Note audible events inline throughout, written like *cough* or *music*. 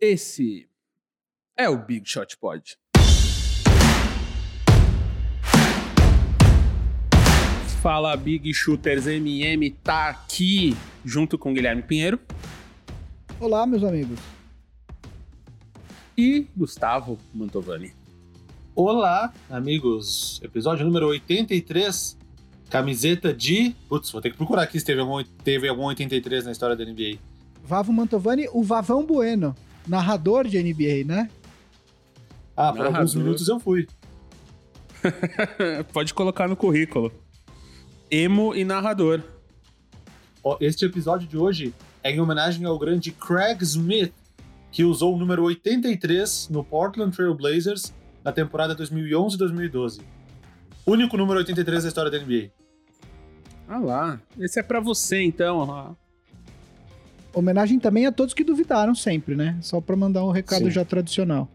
Esse é o Big Shot Pod. Fala Big Shooters MM tá aqui junto com Guilherme Pinheiro Olá, meus amigos. e Gustavo Mantovani. Olá, amigos. Episódio número 83. Camiseta de. Putz, vou ter que procurar aqui se teve algum, teve algum 83 na história da NBA. Vavo Mantovani, o Vavão Bueno, narrador de NBA, né? Ah, por alguns minutos eu fui. *laughs* Pode colocar no currículo. Emo e narrador. Este episódio de hoje é em homenagem ao grande Craig Smith, que usou o número 83 no Portland Trail Blazers na temporada 2011-2012. Único número 83 da história da NBA. Ah lá, esse é pra você então. Homenagem também a todos que duvidaram sempre, né? Só pra mandar um recado Sim. já tradicional.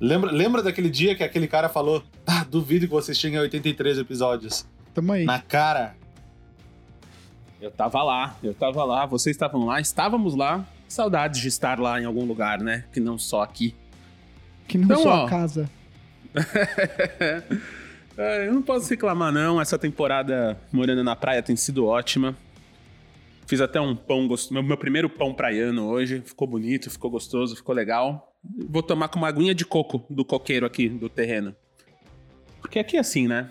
Lembra, lembra daquele dia que aquele cara falou: Ah, duvido que vocês cheguem a 83 episódios. Tamo aí. Na cara. Eu tava lá, eu tava lá, vocês estavam lá, estávamos lá. Saudades de estar lá em algum lugar, né? Que não só aqui. Que não Então, sua ó. casa. *laughs* É, eu não posso reclamar, não. Essa temporada morando na praia tem sido ótima. Fiz até um pão gostoso. Meu, meu primeiro pão praiano hoje. Ficou bonito, ficou gostoso, ficou legal. Vou tomar com uma aguinha de coco do coqueiro aqui do terreno. Porque aqui é assim, né?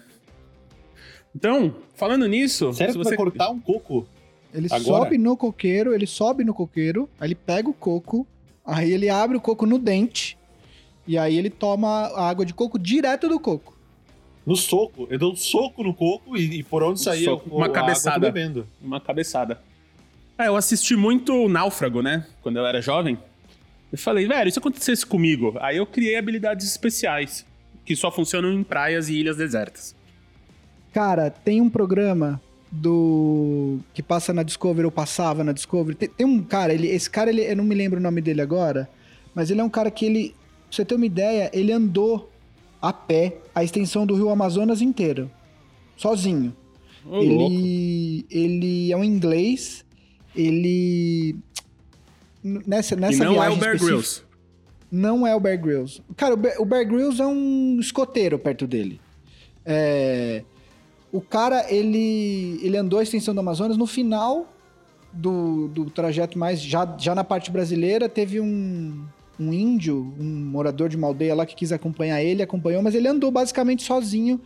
Então, falando nisso. Sério se você... vai cortar um coco? Ele Agora? sobe no coqueiro, ele sobe no coqueiro, aí ele pega o coco, aí ele abre o coco no dente, e aí ele toma a água de coco direto do coco. No soco. Eu dou um soco no coco e, e por onde sair o- uma a água eu tô cabeçada. bebendo. Uma cabeçada. É, eu assisti muito Náufrago, né? Quando eu era jovem. Eu falei, velho, se acontecesse comigo? Aí eu criei habilidades especiais. Que só funcionam em praias e ilhas desertas. Cara, tem um programa do que passa na Discovery ou passava na Discovery. Tem, tem um cara, ele, esse cara, ele, eu não me lembro o nome dele agora, mas ele é um cara que ele, pra você ter uma ideia, ele andou a pé a extensão do Rio Amazonas inteiro, sozinho. Ô, louco. ele, ele é um inglês, ele nessa E nessa não é viagem o Bear Grylls. não é o Bear Grylls. Cara, o Bear, o Bear Grylls é um escoteiro perto dele. É, o cara, ele, ele andou a extensão do Amazonas. No final do, do trajeto, mais já, já na parte brasileira, teve um, um índio, um morador de uma aldeia lá que quis acompanhar ele, acompanhou, mas ele andou basicamente sozinho.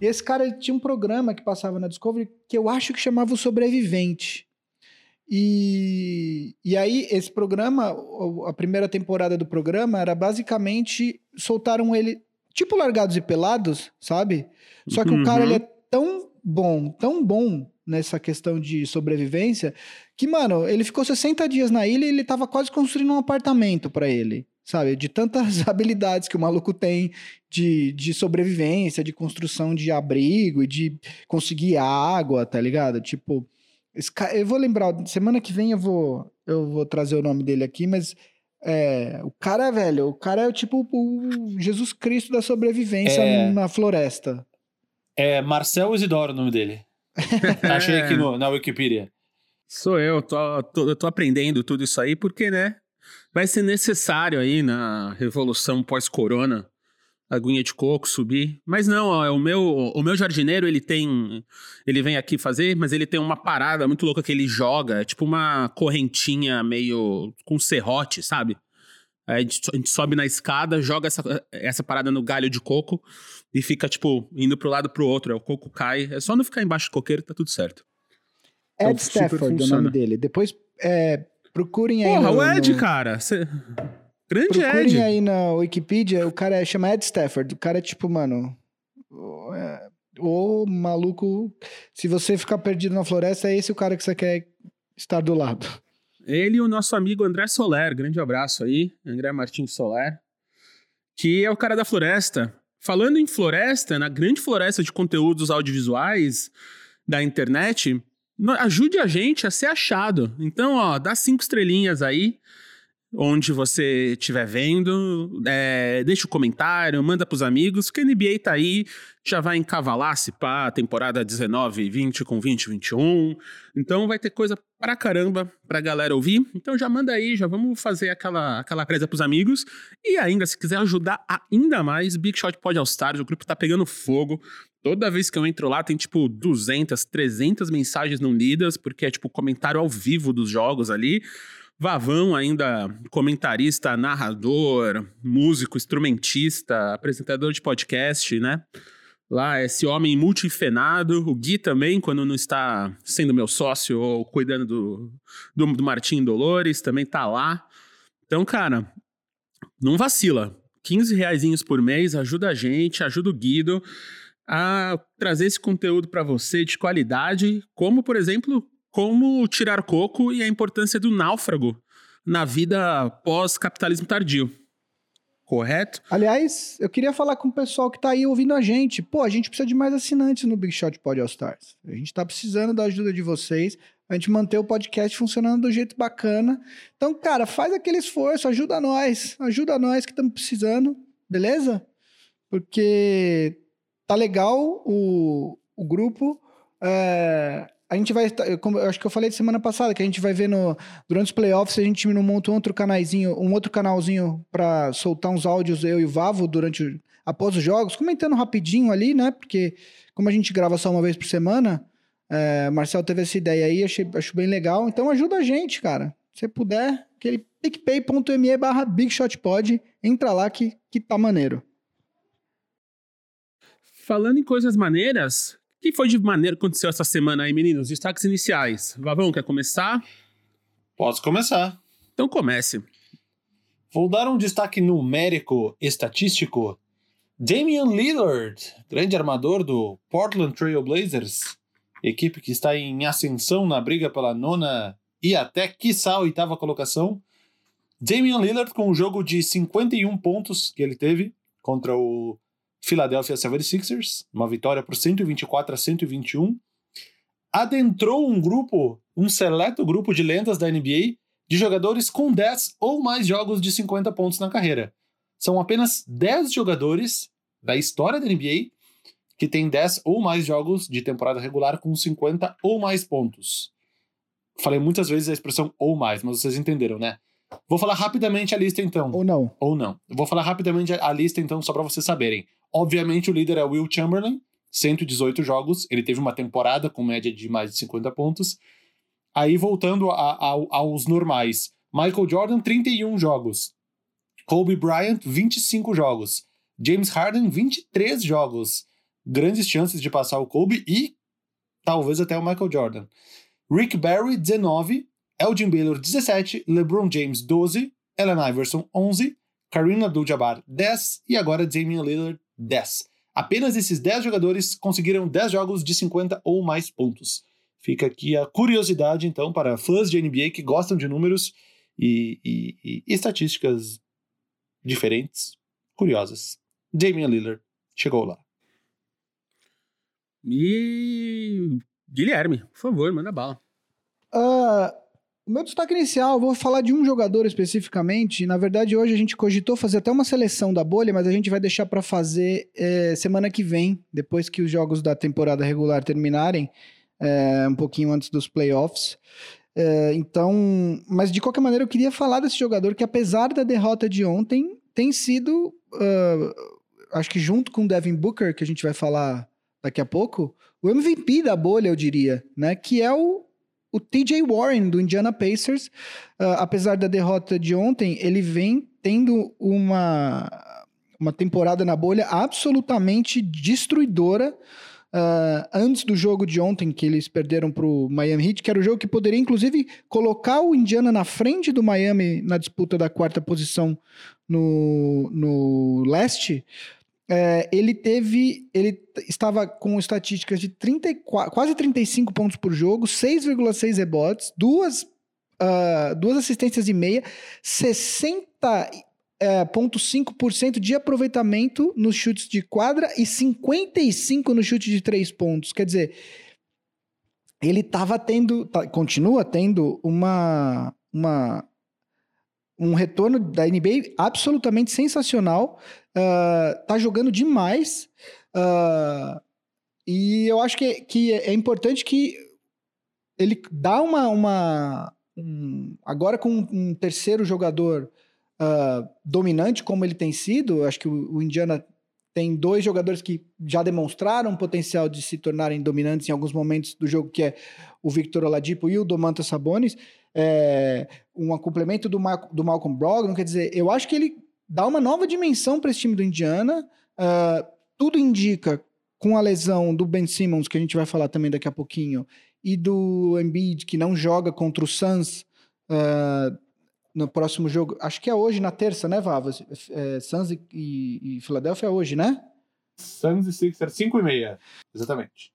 Esse cara ele tinha um programa que passava na Discovery que eu acho que chamava O Sobrevivente. E, e aí, esse programa, a primeira temporada do programa era basicamente soltaram ele, tipo Largados e Pelados, sabe? Só que o cara Uhum. ele é tão bom, tão bom nessa questão de sobrevivência, que, mano, ele ficou 60 dias na ilha e ele tava quase construindo um apartamento pra ele, sabe? De tantas *laughs* habilidades que o maluco tem de, de sobrevivência, de construção de abrigo e de conseguir água, tá ligado? Tipo, ca- eu vou lembrar, semana que vem eu vou, eu vou trazer o nome dele aqui, mas é, o cara, velho, o cara é o tipo o Jesus Cristo da sobrevivência É. na floresta. É Marcel Isidoro o nome dele. *laughs* Achei aqui no- na Wikipedia. Sou eu, tô, tô- eu tô aprendendo tudo isso aí, porque, né? Vai ser necessário aí na revolução pós-corona, aguinha de coco subir. Mas não, ó, o meu, o meu jardineiro, ele tem. Ele vem aqui fazer, mas ele tem uma parada muito louca que ele joga, tipo uma correntinha meio com serrote, sabe? Aí a gente, a gente sobe na escada, joga essa, essa parada no galho de coco e fica, tipo, indo pro lado pro outro. Aí o coco cai. É só não ficar embaixo do coqueiro, tá tudo certo. Então, Ed super Stafford é o nome dele. Depois é, procurem aí. Porra, no, o Ed, no- cara. cê- Grande Procurem Ed. aí na Wikipedia, o cara é- chama Ed Stafford. O cara é tipo, mano. o- é, O maluco. Se você ficar perdido na floresta, é esse o cara que você quer estar do lado. Ele e o nosso amigo André Soler. Grande abraço aí. André Martins Soler. Que é o cara da floresta. Falando em floresta, na grande floresta de conteúdos audiovisuais da internet, ajude a gente a ser achado. Então, ó, dá cinco estrelinhas aí onde você estiver vendo. É, deixa o um comentário, manda pros amigos, porque a NBA tá aí, já vai encavalar se pá, temporada 19 e 20 com 20 e 21. Então vai ter coisa pra caramba pra galera ouvir. Então já manda aí, já vamos fazer aquela, aquela presa pros amigos. E ainda, se quiser ajudar ainda mais, Big Shot Pod All Stars, o grupo tá pegando fogo. Toda vez que eu entro lá, tem tipo 200, 300 mensagens não lidas, porque é tipo comentário ao vivo dos jogos ali. Vavão, ainda comentarista, narrador, músico, instrumentista, apresentador de podcast, né? Lá, esse homem multifenado, o Gui também, quando não está sendo meu sócio ou cuidando do, do, do Martim Dolores, também tá lá. Então, cara, não vacila. 15 reais por mês, ajuda a gente, ajuda o Guido a trazer esse conteúdo para você de qualidade, como, por exemplo, como tirar coco e a importância do náufrago na vida pós-capitalismo tardio. Correto? Aliás, eu queria falar com o pessoal que tá aí ouvindo a gente. Pô, a gente precisa de mais assinantes no Big Shot Pod All Stars. A gente tá precisando da ajuda de vocês, a gente manter o podcast funcionando do jeito bacana. Então, cara, faz aquele esforço, ajuda nós, ajuda nós que estamos precisando, beleza? Porque tá legal o, o grupo. É, a gente vai. Eu acho que eu falei semana passada, que a gente vai ver no, durante os playoffs, a gente não monta um outro canalzinho, um outro canalzinho para soltar uns áudios, eu e o Vavo, durante após os jogos, comentando rapidinho ali, né? Porque como a gente grava só uma vez por semana, é, Marcel teve essa ideia aí, achei, acho bem legal. Então ajuda a gente, cara. Se puder, aquele picpay.me barra bigshotpod, entra lá que, que tá maneiro. Falando em coisas maneiras, que foi de maneira que aconteceu essa semana aí, meninos? Destaques iniciais. Vavão, quer começar? Posso começar. Então comece. Vou dar um destaque numérico, estatístico. Damian Lillard, grande armador do Portland Trail Blazers, equipe que está em ascensão na briga pela nona e até, quiçá, a oitava colocação. Damian Lillard com um jogo de 51 pontos que ele teve contra o Philadelphia 76ers, uma vitória por 124 a 121, adentrou um grupo, um seleto grupo de lendas da NBA de jogadores com 10 ou mais jogos de 50 pontos na carreira. São apenas 10 jogadores da história da NBA que têm 10 ou mais jogos de temporada regular com 50 ou mais pontos. Falei muitas vezes a expressão ou mais, mas vocês entenderam, né? Vou falar rapidamente a lista então. Ou não. Ou não. Vou falar rapidamente a lista então, só para vocês saberem. Obviamente, o líder é Will Chamberlain, 118 jogos. Ele teve uma temporada com média de mais de 50 pontos. Aí, voltando a, a, aos normais: Michael Jordan, 31 jogos. Kobe Bryant, 25 jogos. James Harden, 23 jogos. Grandes chances de passar o Kobe e talvez até o Michael Jordan. Rick Barry, 19. Elgin Baylor, 17. LeBron James, 12. Allen Iverson, 11. Karina Abdul-Jabbar, 10. E agora Damian Lillard, 10. Apenas esses 10 jogadores conseguiram 10 jogos de 50 ou mais pontos. Fica aqui a curiosidade, então, para fãs de NBA que gostam de números e, e, e estatísticas diferentes, curiosas. Damian Lillard chegou lá. E Guilherme, por favor, manda bala. Uh, o meu destaque inicial, vou falar de um jogador especificamente. Na verdade, hoje a gente cogitou fazer até uma seleção da bolha, mas a gente vai deixar para fazer é, semana que vem, depois que os jogos da temporada regular terminarem, é, um pouquinho antes dos playoffs. É, então, mas de qualquer maneira, eu queria falar desse jogador que, apesar da derrota de ontem, tem sido, uh, acho que junto com o Devin Booker, que a gente vai falar daqui a pouco, o MVP da bolha, eu diria, né? Que é o o TJ Warren do Indiana Pacers, uh, apesar da derrota de ontem, ele vem tendo uma, uma temporada na bolha absolutamente destruidora. Uh, antes do jogo de ontem, que eles perderam para o Miami Heat, que era o jogo que poderia, inclusive, colocar o Indiana na frente do Miami na disputa da quarta posição no, no leste. É, ele teve. Ele estava com estatísticas de 34, quase 35 pontos por jogo, 6,6 rebotes, duas, uh, duas assistências e meia, 60,5% é, de aproveitamento nos chutes de quadra e 55% no chute de três pontos. Quer dizer, ele estava tendo, tá, continua tendo uma, uma um retorno da NBA absolutamente sensacional. Uh, tá jogando demais. Uh, e eu acho que, que é importante que ele dá uma. uma um, agora com um terceiro jogador uh, dominante, como ele tem sido, acho que o, o Indiana tem dois jogadores que já demonstraram potencial de se tornarem dominantes em alguns momentos do jogo, que é o Victor Oladipo e o Domantas Sabonis é, um complemento do, Mar do Malcolm Brogdon. Quer dizer, eu acho que ele dá uma nova dimensão para esse time do Indiana. Uh, tudo indica, com a lesão do Ben Simmons, que a gente vai falar também daqui a pouquinho, e do Embiid, que não joga contra o Suns uh, no próximo jogo. Acho que é hoje, na terça, né, Vavas? É, Suns e, e, e Filadélfia é hoje, né? Suns e Sixers, 5 e meia, exatamente.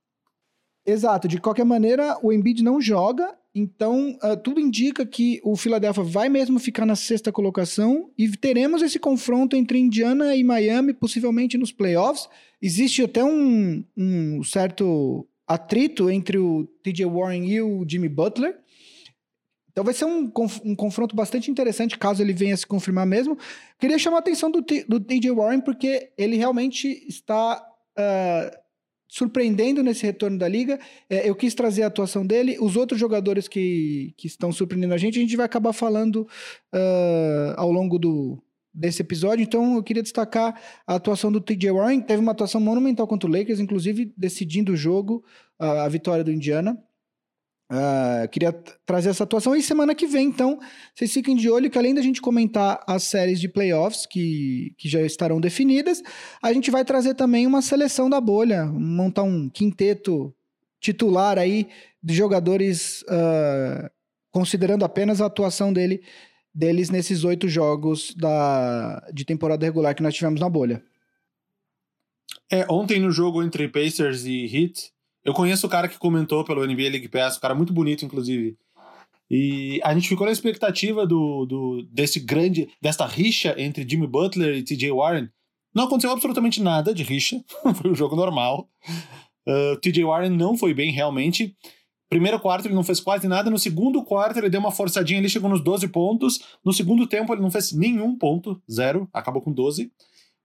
Exato. De qualquer maneira, o Embiid não joga, então uh, tudo indica que o Philadelphia vai mesmo ficar na sexta colocação e teremos esse confronto entre Indiana e Miami, possivelmente nos playoffs. Existe até um, um certo atrito entre o TJ Warren e o Jimmy Butler. Então vai ser um, um confronto bastante interessante, caso ele venha se confirmar mesmo. Queria chamar a atenção do, do TJ Warren, porque ele realmente está uh, surpreendendo nesse retorno da liga. É, eu quis trazer a atuação dele. Os outros jogadores que, que estão surpreendendo a gente, a gente vai acabar falando uh, ao longo do, desse episódio. Então, eu queria destacar a atuação do TJ Warren. Teve uma atuação monumental contra o Lakers, inclusive decidindo o jogo, a vitória do Indiana. Uh, queria trazer essa atuação. E semana que vem, então, vocês fiquem de olho que além da gente comentar as séries de playoffs que, que já estarão definidas, a gente vai trazer também uma seleção da bolha, montar um quinteto titular aí de jogadores, uh, considerando apenas a atuação dele, deles nesses oito jogos da, de temporada regular que nós tivemos na bolha. É, ontem no jogo entre Pacers e Heat, eu conheço o cara que comentou pelo NBA League Pass, um cara muito bonito, inclusive. E a gente ficou na expectativa do, do desse grande, desta rixa entre Jimmy Butler e TJ Warren. Não aconteceu absolutamente nada de rixa, *laughs* foi um jogo normal. Uh, TJ Warren não foi bem realmente. Primeiro quarto ele não fez quase nada, no segundo quarto ele deu uma forçadinha, ele chegou nos 12 pontos. No segundo tempo ele não fez nenhum ponto, zero, acabou com 12.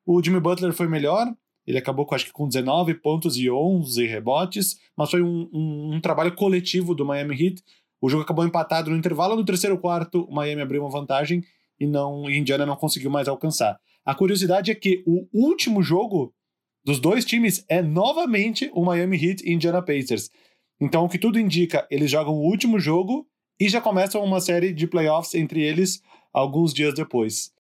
O Jimmy Butler foi melhor, ele acabou com acho que com 19 pontos e 11 rebotes, mas foi um, um, um trabalho coletivo do Miami Heat. O jogo acabou empatado no intervalo no terceiro quarto, o Miami abriu uma vantagem e não Indiana não conseguiu mais alcançar. A curiosidade é que o último jogo dos dois times é novamente o Miami Heat e Indiana Pacers. Então, o que tudo indica, eles jogam o último jogo e já começam uma série de playoffs entre eles alguns dias depois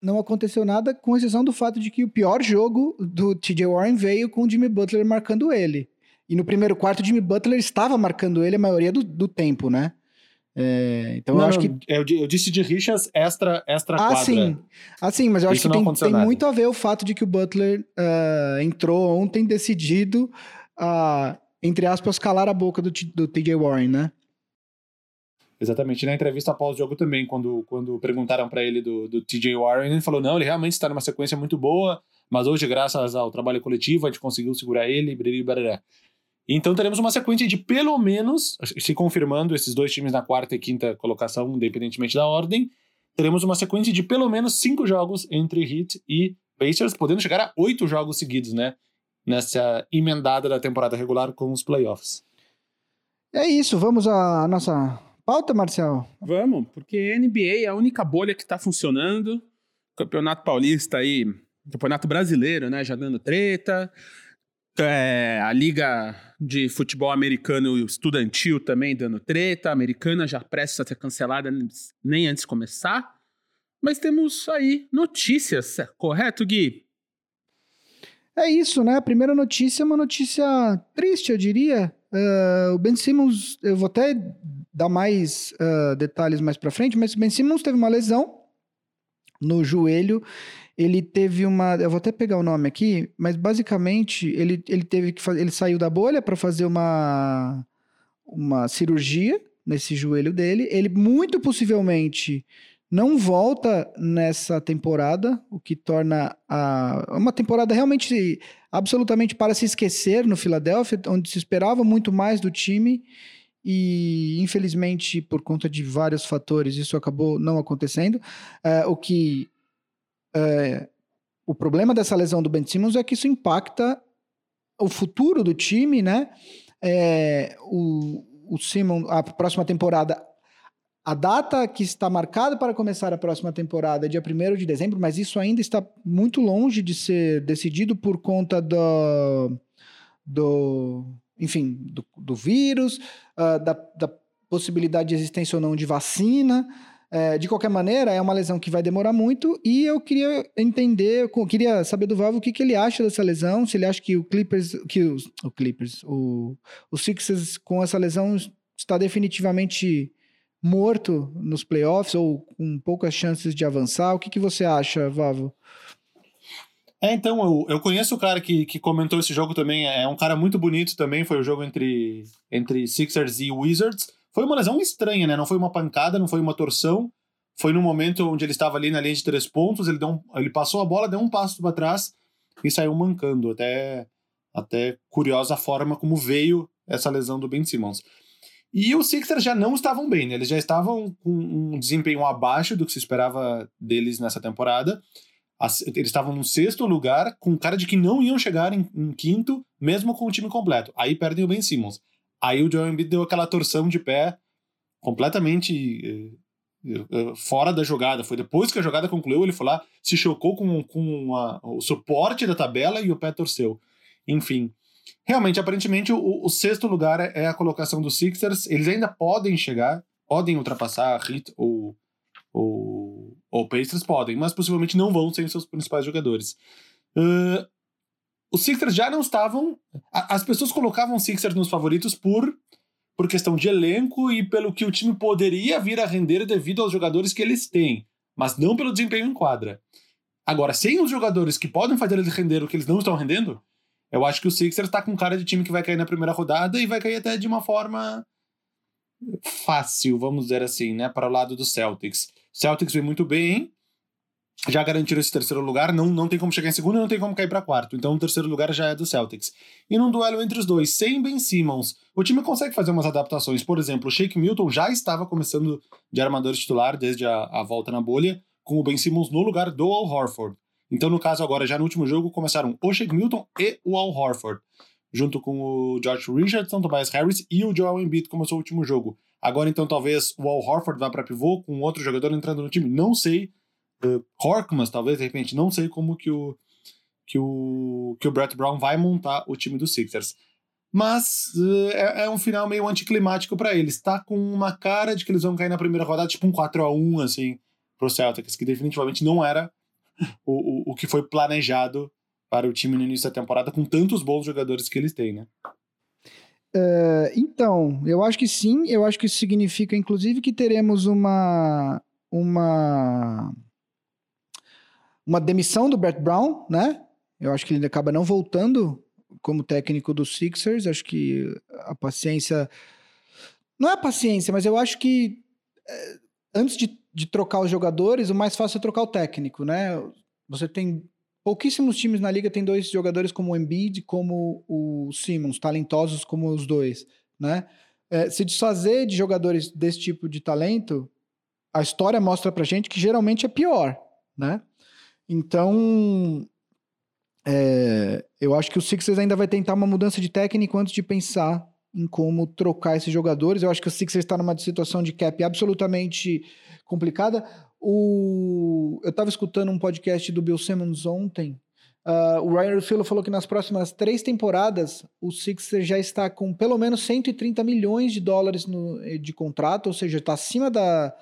não aconteceu nada, com exceção do fato de que o pior jogo do TJ Warren veio com o Jimmy Butler marcando ele. E no primeiro quarto, o Jimmy Butler estava marcando ele a maioria do, do tempo, né? É, então não, eu acho que. Eu, eu, disse de rixas extra, extra ah, quadra. Sim. Ah, sim, mas eu acho Isso que tem, tem muito a ver o fato de que o Butler uh, entrou ontem decidido a, entre aspas, calar a boca do, do TJ Warren, né? Exatamente. Na entrevista após o jogo também, quando, quando perguntaram para ele do, do TJ Warren, ele falou: não, ele realmente está numa sequência muito boa, mas hoje, graças ao trabalho coletivo, a gente conseguiu segurar ele, e barará. Então teremos uma sequência de pelo menos, se confirmando esses dois times na quarta e quinta colocação, independentemente da ordem, teremos uma sequência de pelo menos cinco jogos entre Heat e Pacers, podendo chegar a oito jogos seguidos, né? Nessa emendada da temporada regular com os playoffs. É isso, vamos à nossa pauta, Marcel? Vamos, porque NBA é a única bolha que está funcionando. Campeonato Paulista aí, Campeonato Brasileiro, né? Já dando treta. É, a Liga de Futebol Americano Estudantil também dando treta. A americana já prestes a ser cancelada nem antes de começar. Mas temos aí notícias, correto, Gui? É isso, né? A primeira notícia é uma notícia triste, eu diria. Uh, o Ben Simmons, eu vou até dar mais uh, detalhes mais para frente, mas o Ben Simmons teve uma lesão no joelho. Ele teve uma, eu vou até pegar o nome aqui, mas basicamente ele, ele teve que ele saiu da bolha para fazer uma uma cirurgia nesse joelho dele. Ele muito possivelmente não volta nessa temporada, o que torna a, uma temporada realmente absolutamente para se esquecer no Philadelphia, onde se esperava muito mais do time e infelizmente por conta de vários fatores isso acabou não acontecendo. É, o que é, o problema dessa lesão do Ben Simmons é que isso impacta o futuro do time, né? É, o, o Simon, a próxima temporada a data que está marcada para começar a próxima temporada é dia 1 de dezembro, mas isso ainda está muito longe de ser decidido por conta do, do enfim, do, do vírus, uh, da, da, possibilidade de existência ou não de vacina. É, de qualquer maneira, é uma lesão que vai demorar muito e eu queria entender, eu queria saber do Valvo o que, que ele acha dessa lesão, se ele acha que o Clippers, que o, o Clippers, o, o Sixers com essa lesão está definitivamente morto nos playoffs ou com poucas chances de avançar. O que, que você acha, Vavo? É, então, eu, eu conheço o cara que, que comentou esse jogo também. É um cara muito bonito também. Foi o jogo entre, entre Sixers e Wizards. Foi uma lesão estranha, né? Não foi uma pancada, não foi uma torção. Foi no momento onde ele estava ali na linha de três pontos. Ele, deu um, ele passou a bola, deu um passo para trás e saiu mancando. Até, até curiosa a forma como veio essa lesão do Ben Simmons. E os Sixers já não estavam bem, né? Eles já estavam com um desempenho abaixo do que se esperava deles nessa temporada. Eles estavam no sexto lugar, com cara de que não iam chegar em, em quinto, mesmo com o time completo. Aí perdem o Ben Simmons. Aí o Joel Embiid deu aquela torção de pé completamente eh, eh, fora da jogada. Foi depois que a jogada concluiu, ele foi lá, se chocou com, com o suporte da tabela e o pé torceu. Enfim, realmente, aparentemente, o, o, sexto lugar é, é a colocação dos Sixers. Eles ainda podem chegar, podem ultrapassar a Heat ou, ou, ou Pacers, podem, mas possivelmente não vão sem seus principais jogadores. Uh, os Sixers já não estavam. as pessoas colocavam Sixers nos favoritos por, por questão de elenco e pelo que o time poderia vir a render devido aos jogadores que eles têm, mas não pelo desempenho em quadra. Agora, sem os jogadores que podem fazer eles render o que eles não estão rendendo, eu acho que o Sixers está com cara de time que vai cair na primeira rodada e vai cair até de uma forma fácil, vamos dizer assim, né, para o lado do Celtics. Celtics vem muito bem, já garantiram esse terceiro lugar, não, não tem como chegar em segundo e não tem como cair para quarto. Então o terceiro lugar já é do Celtics. E num duelo entre os dois, sem Ben Simmons, o time consegue fazer umas adaptações. Por exemplo, o Shake Milton já estava começando de armador titular desde a, a volta na bolha, com o Ben Simmons no lugar do Al Horford. Então, no caso, agora, já no último jogo, começaram o Shake Milton e o Al Horford, junto com o George Richardson, Tobias Harris e o Joel Embiid começou o último jogo. Agora, então, talvez o Al Horford vá para pivô com outro jogador entrando no time. Não sei. Uh, talvez, de repente. Não sei como que o, que o, que o Brett Brown vai montar o time dos Sixers. Mas uh, é, é, um final meio anticlimático para eles. Tá com uma cara de que eles vão cair na primeira rodada, tipo um 4 a 1 assim, pro Celtics, que definitivamente não era o, o, o que foi planejado para o time no início da temporada, com tantos bons jogadores que eles têm, né? Uh, então, eu acho que sim. Eu acho que isso significa, inclusive, que teremos uma uma uma demissão do Brett Brown, né? Eu acho que ele acaba não voltando como técnico dos Sixers. Acho que a paciência não é a paciência, mas eu acho que é, antes de de trocar os jogadores, o mais fácil é trocar o técnico, né? Você tem pouquíssimos times na liga tem dois jogadores como o Embiid, como o Simmons, talentosos como os dois, né? É, se desfazer de jogadores desse tipo de talento, a história mostra pra gente que geralmente é pior, né? Então, é, eu acho que o Sixers ainda vai tentar uma mudança de técnico antes de pensar em como trocar esses jogadores. Eu acho que o Sixers está numa situação de cap absolutamente complicada. O... Eu estava escutando um podcast do Bill Simmons ontem. Uh, o Ryan Russillo falou que nas próximas três temporadas o Sixers já está com pelo menos 130 milhões de dólares no, de contrato, ou seja, está acima da,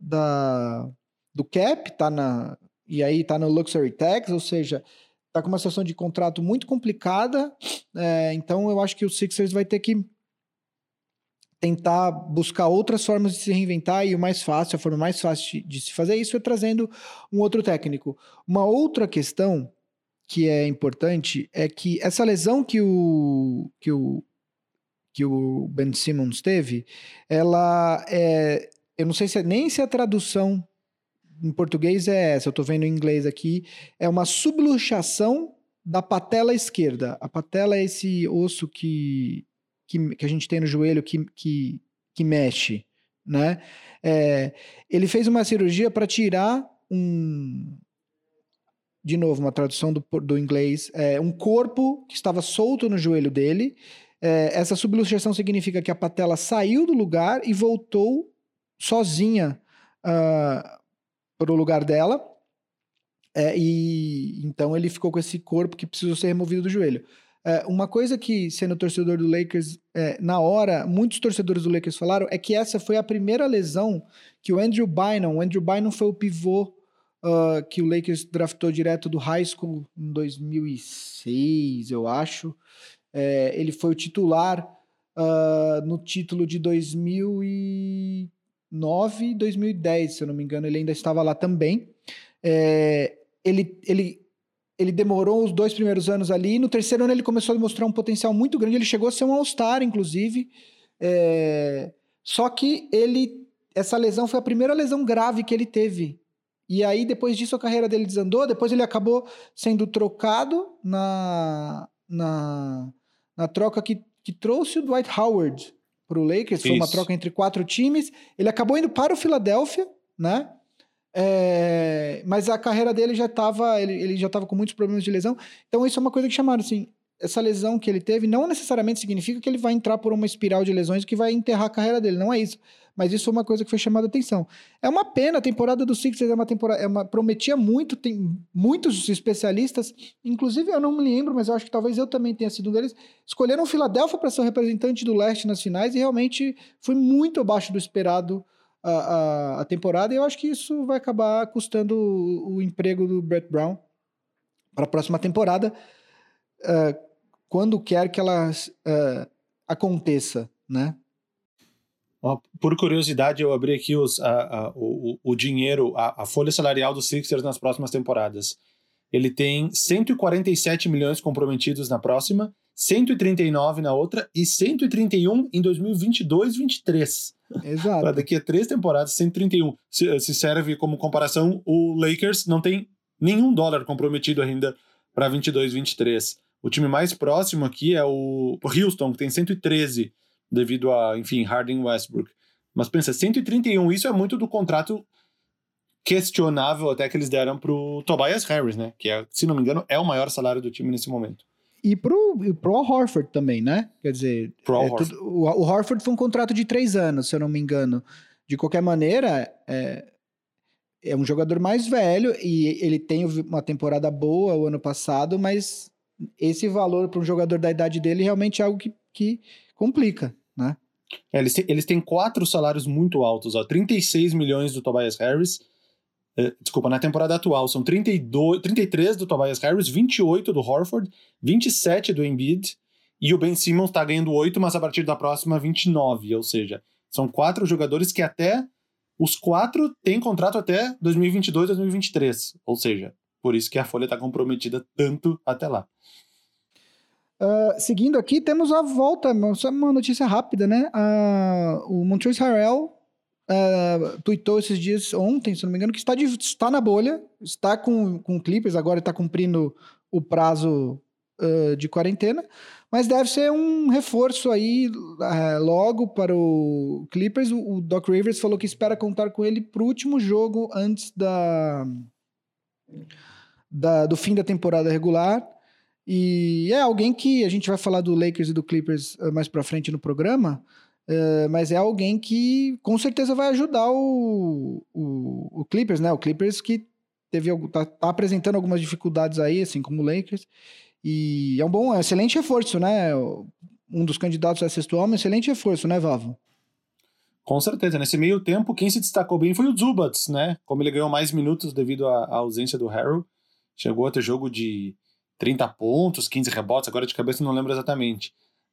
da, do cap, tá na, e aí está no Luxury Tax, ou seja, está com uma situação de contrato muito complicada. É, então eu acho que o Sixers vai ter que tentar buscar outras formas de se reinventar e o mais fácil, a forma mais fácil de se fazer isso é trazendo um outro técnico. Uma outra questão que é importante é que essa lesão que o que o que o Ben Simmons teve, ela é, eu não sei se é, nem se a tradução em português é essa, eu estou vendo em inglês aqui, é uma subluxação da patela esquerda. A patela é esse osso que que, que a gente tem no joelho que, que que mexe, né? É, ele fez uma cirurgia para tirar um. De novo, uma tradução do, do inglês. É, um corpo que estava solto no joelho dele. É, essa subluxação significa que a patela saiu do lugar e voltou sozinha uh, para o lugar dela. É, e então ele ficou com esse corpo que precisou ser removido do joelho. É, uma coisa que, sendo torcedor do Lakers, é, na hora, muitos torcedores do Lakers falaram é que essa foi a primeira lesão que o Andrew Bynum, o Andrew Bynum foi o pivô uh, que o Lakers draftou direto do high school em 2006, eu acho. É, ele foi o titular uh, no título de 2009 e 2010, se eu não me engano, ele ainda estava lá também. É, ele, ele ele demorou os dois primeiros anos ali. No terceiro ano ele começou a mostrar um potencial muito grande. Ele chegou a ser um All-Star, inclusive. É... Só que ele, essa lesão foi a primeira lesão grave que ele teve. E aí depois disso a carreira dele desandou. Depois ele acabou sendo trocado na na, na troca que, que trouxe o Dwight Howard para o Lakers. Isso. Foi uma troca entre quatro times. Ele acabou indo para o Philadelphia, né? É, mas a carreira dele já estava ele, ele, já estava com muitos problemas de lesão. Então isso é uma coisa que chamaram assim, essa lesão que ele teve não necessariamente significa que ele vai entrar por uma espiral de lesões que vai enterrar a carreira dele, não é isso. Mas isso é uma coisa que foi chamada atenção. É uma pena, a temporada do Sixers é uma temporada, é uma, prometia muito, tem muitos especialistas, inclusive eu não me lembro, mas eu acho que talvez eu também tenha sido um deles, escolheram o Philadelphia para ser o representante do leste nas finais e realmente foi muito abaixo do esperado a, a, temporada, e eu acho que isso vai acabar custando o, o emprego do Brett Brown para a próxima temporada, uh, quando quer que ela uh, aconteça, né? Por curiosidade, eu abri aqui os, a, a, o, o dinheiro, a, a folha salarial dos Sixers nas próximas temporadas. Ele tem 147 milhões comprometidos na próxima, 139 na outra e 131 em 2022-23. Exato. Para daqui a três temporadas, 131. Se, se serve como comparação, o Lakers não tem nenhum dólar comprometido ainda para 22-23. O time mais próximo aqui é o Houston, que tem 113, devido a, enfim, Harden Westbrook. Mas pensa, 131, isso é muito do contrato questionável até que eles deram pro Tobias Harris, né? Que, é, se não me engano, é o maior salário do time nesse momento. E pro, e pro Horford também, né? Quer dizer, pro é Horford. Tudo, o, o Horford foi um contrato de três anos, se eu não me engano. De qualquer maneira, é, é um jogador mais velho e ele tem uma temporada boa o ano passado, mas esse valor para um jogador da idade dele realmente é algo que, que complica, né? É, eles, têm, eles têm quatro salários muito altos, ó, 36 milhões do Tobias Harris, desculpa, na temporada atual são 32, 33 do Tobias Harris, 28 do Horford, 27 do Embiid e o Ben Simmons está ganhando 8, mas a partir da próxima 29, ou seja, são quatro jogadores que até os quatro têm contrato até 2022, 2023, ou seja, por isso que a folha está comprometida tanto até lá. Uh, seguindo aqui, temos a volta, só uma notícia rápida, né? Uh, o Montrezl Harrell uh, tweetou esses dias, ontem, se não me engano, que está, de, está na bolha, está com, com Clippers, agora está cumprindo o prazo uh, de quarentena, mas deve ser um reforço aí uh, logo para o Clippers. O, o, Doc Rivers falou que espera contar com ele para o último jogo antes da, da, do fim da temporada regular. E é alguém que a gente vai falar do Lakers e do Clippers mais para frente no programa, Uh, mas é alguém que com certeza vai ajudar o, o, o Clippers, né? O Clippers que teve tá, tá, apresentando algumas dificuldades aí, assim como o Lakers. E é um bom, é um excelente reforço, né? Um dos candidatos a sexto homem, excelente reforço, né, Vavo? Com certeza. Nesse meio tempo, quem se destacou bem foi o Zubats, né? Como ele ganhou mais minutos devido à, à ausência do Harrow. Chegou a ter jogo de 30 pontos, 15 rebotes, agora de cabeça não lembro exatamente.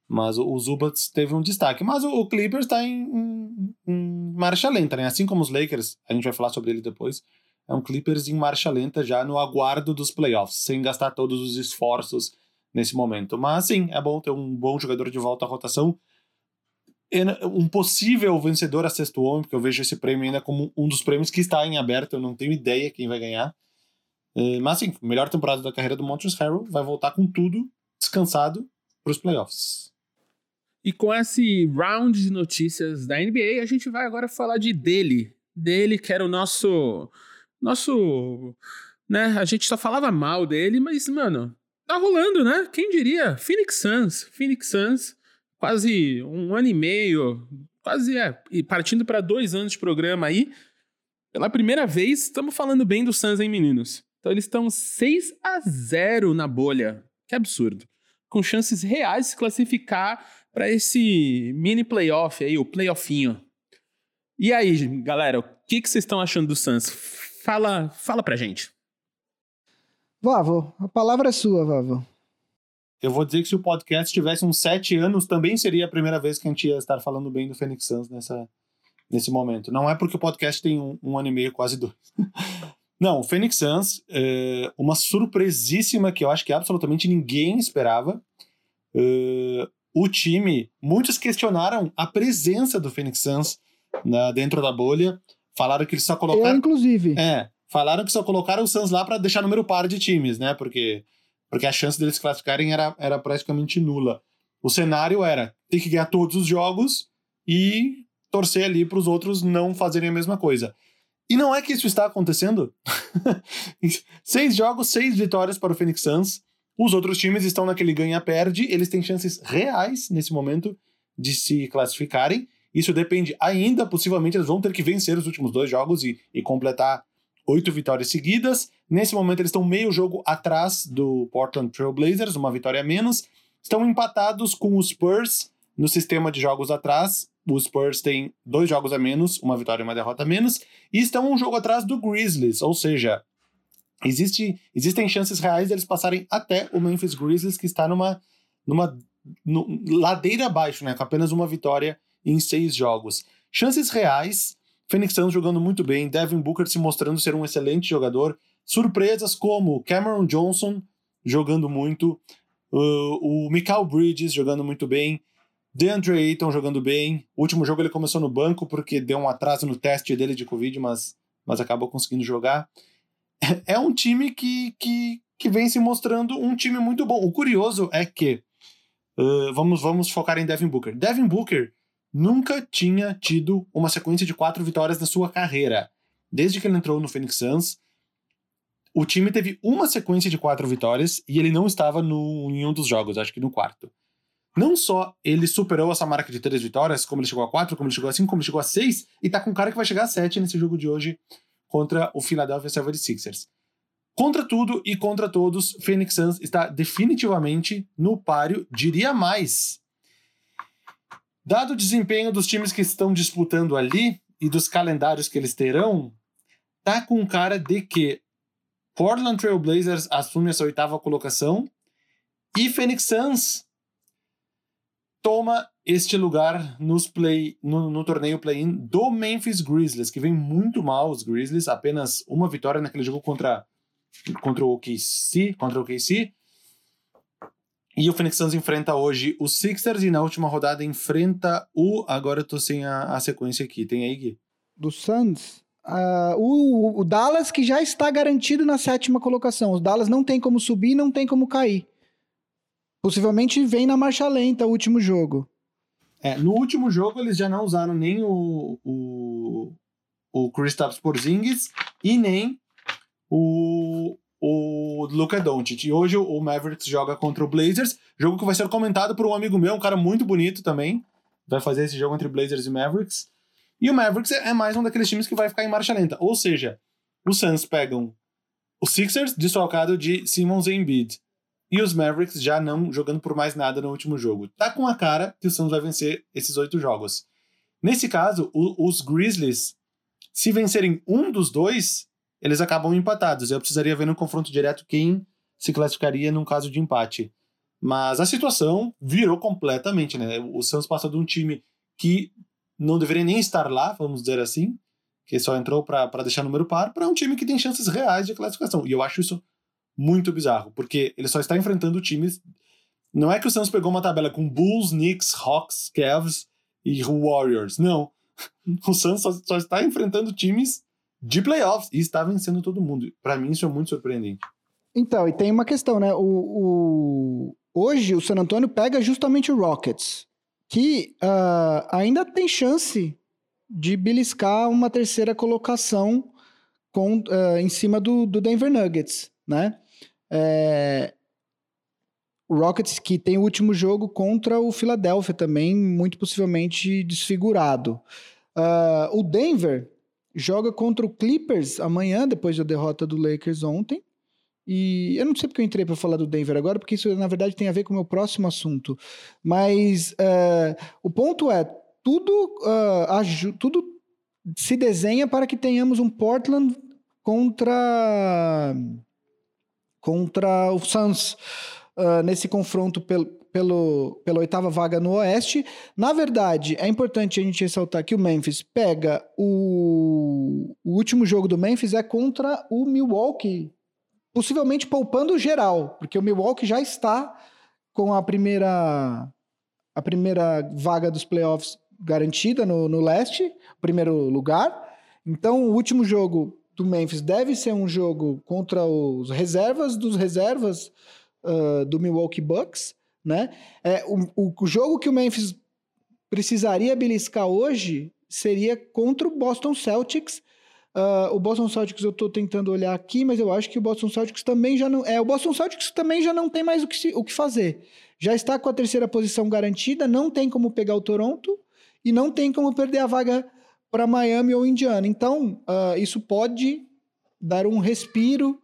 Mas o, Zubats teve um destaque. Mas o, Clippers está em, em, em, marcha lenta, né? Assim como os Lakers, a gente vai falar sobre ele depois. É um Clippers em marcha lenta já no aguardo dos playoffs, sem gastar todos os esforços nesse momento. Mas sim, é bom ter um bom jogador de volta à rotação. Um possível vencedor a sexto homem, porque eu vejo esse prêmio ainda como um dos prêmios que está em aberto, eu não tenho ideia quem vai ganhar. É, mas sim, melhor temporada da carreira do Montrezl Harrell, vai voltar com tudo, descansado, para os playoffs. E com esse round de notícias da NBA, a gente vai agora falar de dele. Dele, que era o nosso. Nosso. Né? A gente só falava mal dele, mas, mano, tá rolando, né? Quem diria? Phoenix Suns. Phoenix Suns, quase um ano e meio, quase é, e partindo para dois anos de programa aí. Pela primeira vez, estamos falando bem do Suns, hein, meninos? Então eles estão 6 a 0 na bolha. Que absurdo. Com chances reais de se classificar para esse mini playoff aí, o playoffinho. E aí, galera, o que, que vocês estão achando do Suns? Fala, fala pra gente. Vavo, a palavra é sua, Vavo. Eu vou dizer que se o podcast tivesse uns sete anos, também seria a primeira vez que a gente ia estar falando bem do Phoenix Suns nessa, nesse momento. Não é porque o podcast tem um, um ano e meio, quase dois. *laughs* Não, o Phoenix Suns, é uma surpresíssima que eu acho que absolutamente ninguém esperava. É, o time, muitos questionaram a presença do Phoenix Suns na, dentro da bolha. Falaram que eles só colocaram. Eu, inclusive. É, falaram que só colocaram o Suns lá para deixar número par de times, né? Porque, porque a chance deles se classificarem era, era praticamente nula. O cenário era ter que ganhar todos os jogos e torcer ali para os outros não fazerem a mesma coisa. E não é que isso está acontecendo. *laughs* seis jogos, seis vitórias para o Phoenix Suns. Os outros times estão naquele ganha-perde, eles têm chances reais nesse momento de se classificarem. Isso depende ainda, possivelmente eles vão ter que vencer os últimos dois jogos e, e completar oito vitórias seguidas. Nesse momento eles estão meio jogo atrás do Portland Trail Blazers, uma vitória a menos. Estão empatados com os Spurs no sistema de jogos atrás. Os Spurs têm dois jogos a menos, uma vitória e uma derrota a menos, e estão um jogo atrás do Grizzlies, ou seja, existe, existem chances reais deles passarem até o Memphis Grizzlies, que está numa, numa no, ladeira abaixo, né, com apenas uma vitória em seis jogos. Chances reais, Phoenix Suns jogando muito bem, Devin Booker se mostrando ser um excelente jogador, surpresas como Cameron Johnson jogando muito, uh, o Michael Bridges jogando muito bem, DeAndre Ayton jogando bem. O último jogo ele começou no banco porque deu um atraso no teste dele de Covid, mas, mas acabou conseguindo jogar é um time que, que, que vem se mostrando um time muito bom. O curioso é que, uh, vamos, vamos focar em Devin Booker. Devin Booker nunca tinha tido uma sequência de quatro vitórias na sua carreira. Desde que ele entrou no Phoenix Suns, o time teve uma sequência de quatro vitórias e ele não estava no, em um dos jogos, acho que no quarto. Não só ele superou essa marca de três vitórias, como ele chegou a quatro, como ele chegou a cinco, como ele chegou a seis, e tá com um cara que vai chegar a sete nesse jogo de hoje contra o Philadelphia 76ers. Contra tudo e contra todos, Phoenix Suns está definitivamente no páreo, diria mais. Dado o desempenho dos times que estão disputando ali e dos calendários que eles terão, tá com cara de que Portland Trail Blazers assume essa oitava colocação e Phoenix Suns toma este lugar nos play, no, no torneio play-in do Memphis Grizzlies, que vem muito mal os Grizzlies, apenas uma vitória naquele jogo contra, contra o OKC, contra o OKC. E o Phoenix Suns enfrenta hoje os Sixers e na última rodada enfrenta o. Agora eu tô sem a, a sequência aqui. Tem aí, Gui? Do Suns? Uh, o, o Dallas que já está garantido na sétima colocação. Os Dallas não tem como subir, não tem como cair. Possivelmente vem na marcha lenta o último jogo. É, no último jogo eles já não usaram nem o, o, o Kristaps Porzingis e nem o, o Luka Doncic. E hoje o Mavericks joga contra o Blazers, jogo que vai ser comentado por um amigo meu, um cara muito bonito também. Vai fazer esse jogo entre Blazers e Mavericks. E o Mavericks é mais um daqueles times que vai ficar em marcha lenta. Ou seja, os Suns pegam o Sixers desfalcado de Simmons e Embiid e os Mavericks já não jogando por mais nada no último jogo. Tá com a cara que o Suns vai vencer esses oito jogos. Nesse caso, o, os Grizzlies, se vencerem um dos dois, eles acabam empatados. Eu precisaria ver no confronto direto quem se classificaria num caso de empate. Mas a situação virou completamente, né? O Suns passou de um time que não deveria nem estar lá, vamos dizer assim, que só entrou para deixar número par, para um time que tem chances reais de classificação. E eu acho isso muito bizarro, porque ele só está enfrentando times. Não é que o Suns pegou uma tabela com Bulls, Knicks, Hawks, Cavs e Warriors. Não. *laughs* O Suns só, só está enfrentando times de playoffs e está vencendo todo mundo. Para mim, isso é muito surpreendente. Então, e tem uma questão, né? O, o, Hoje o San Antonio pega justamente o Rockets. que uh, ainda tem chance de beliscar uma terceira colocação com, uh, em cima do, do Denver Nuggets, né? É, o Rockets que tem o último jogo contra o Philadelphia também, muito possivelmente desfigurado. Uh, o Denver joga contra o Clippers amanhã, depois da derrota do Lakers ontem. E eu não sei porque eu entrei para falar do Denver agora, porque isso na verdade tem a ver com o meu próximo assunto. Mas uh, o ponto é: tudo, uh, tudo se desenha para que tenhamos um Portland contra, contra o Suns uh, nesse confronto pelo, pelo, pela oitava vaga no Oeste. Na verdade, é importante a gente ressaltar que o Memphis pega o, o último jogo do Memphis é contra o Milwaukee possivelmente poupando geral, porque o Milwaukee já está com a primeira a primeira vaga dos playoffs garantida no, no leste, primeiro lugar. Então, o último jogo do Memphis deve ser um jogo contra os reservas dos reservas uh, do Milwaukee Bucks, né? É, o, o jogo que o Memphis precisaria beliscar hoje seria contra o Boston Celtics, Uh, o Boston Celtics eu estou tentando olhar aqui, mas eu acho que o Boston Celtics também já não. É, o Boston Celtics também já não tem mais o que, o que fazer. Já está com a terceira posição garantida, não tem como pegar o Toronto e não tem como perder a vaga para Miami ou Indiana. Então, uh, isso pode dar um respiro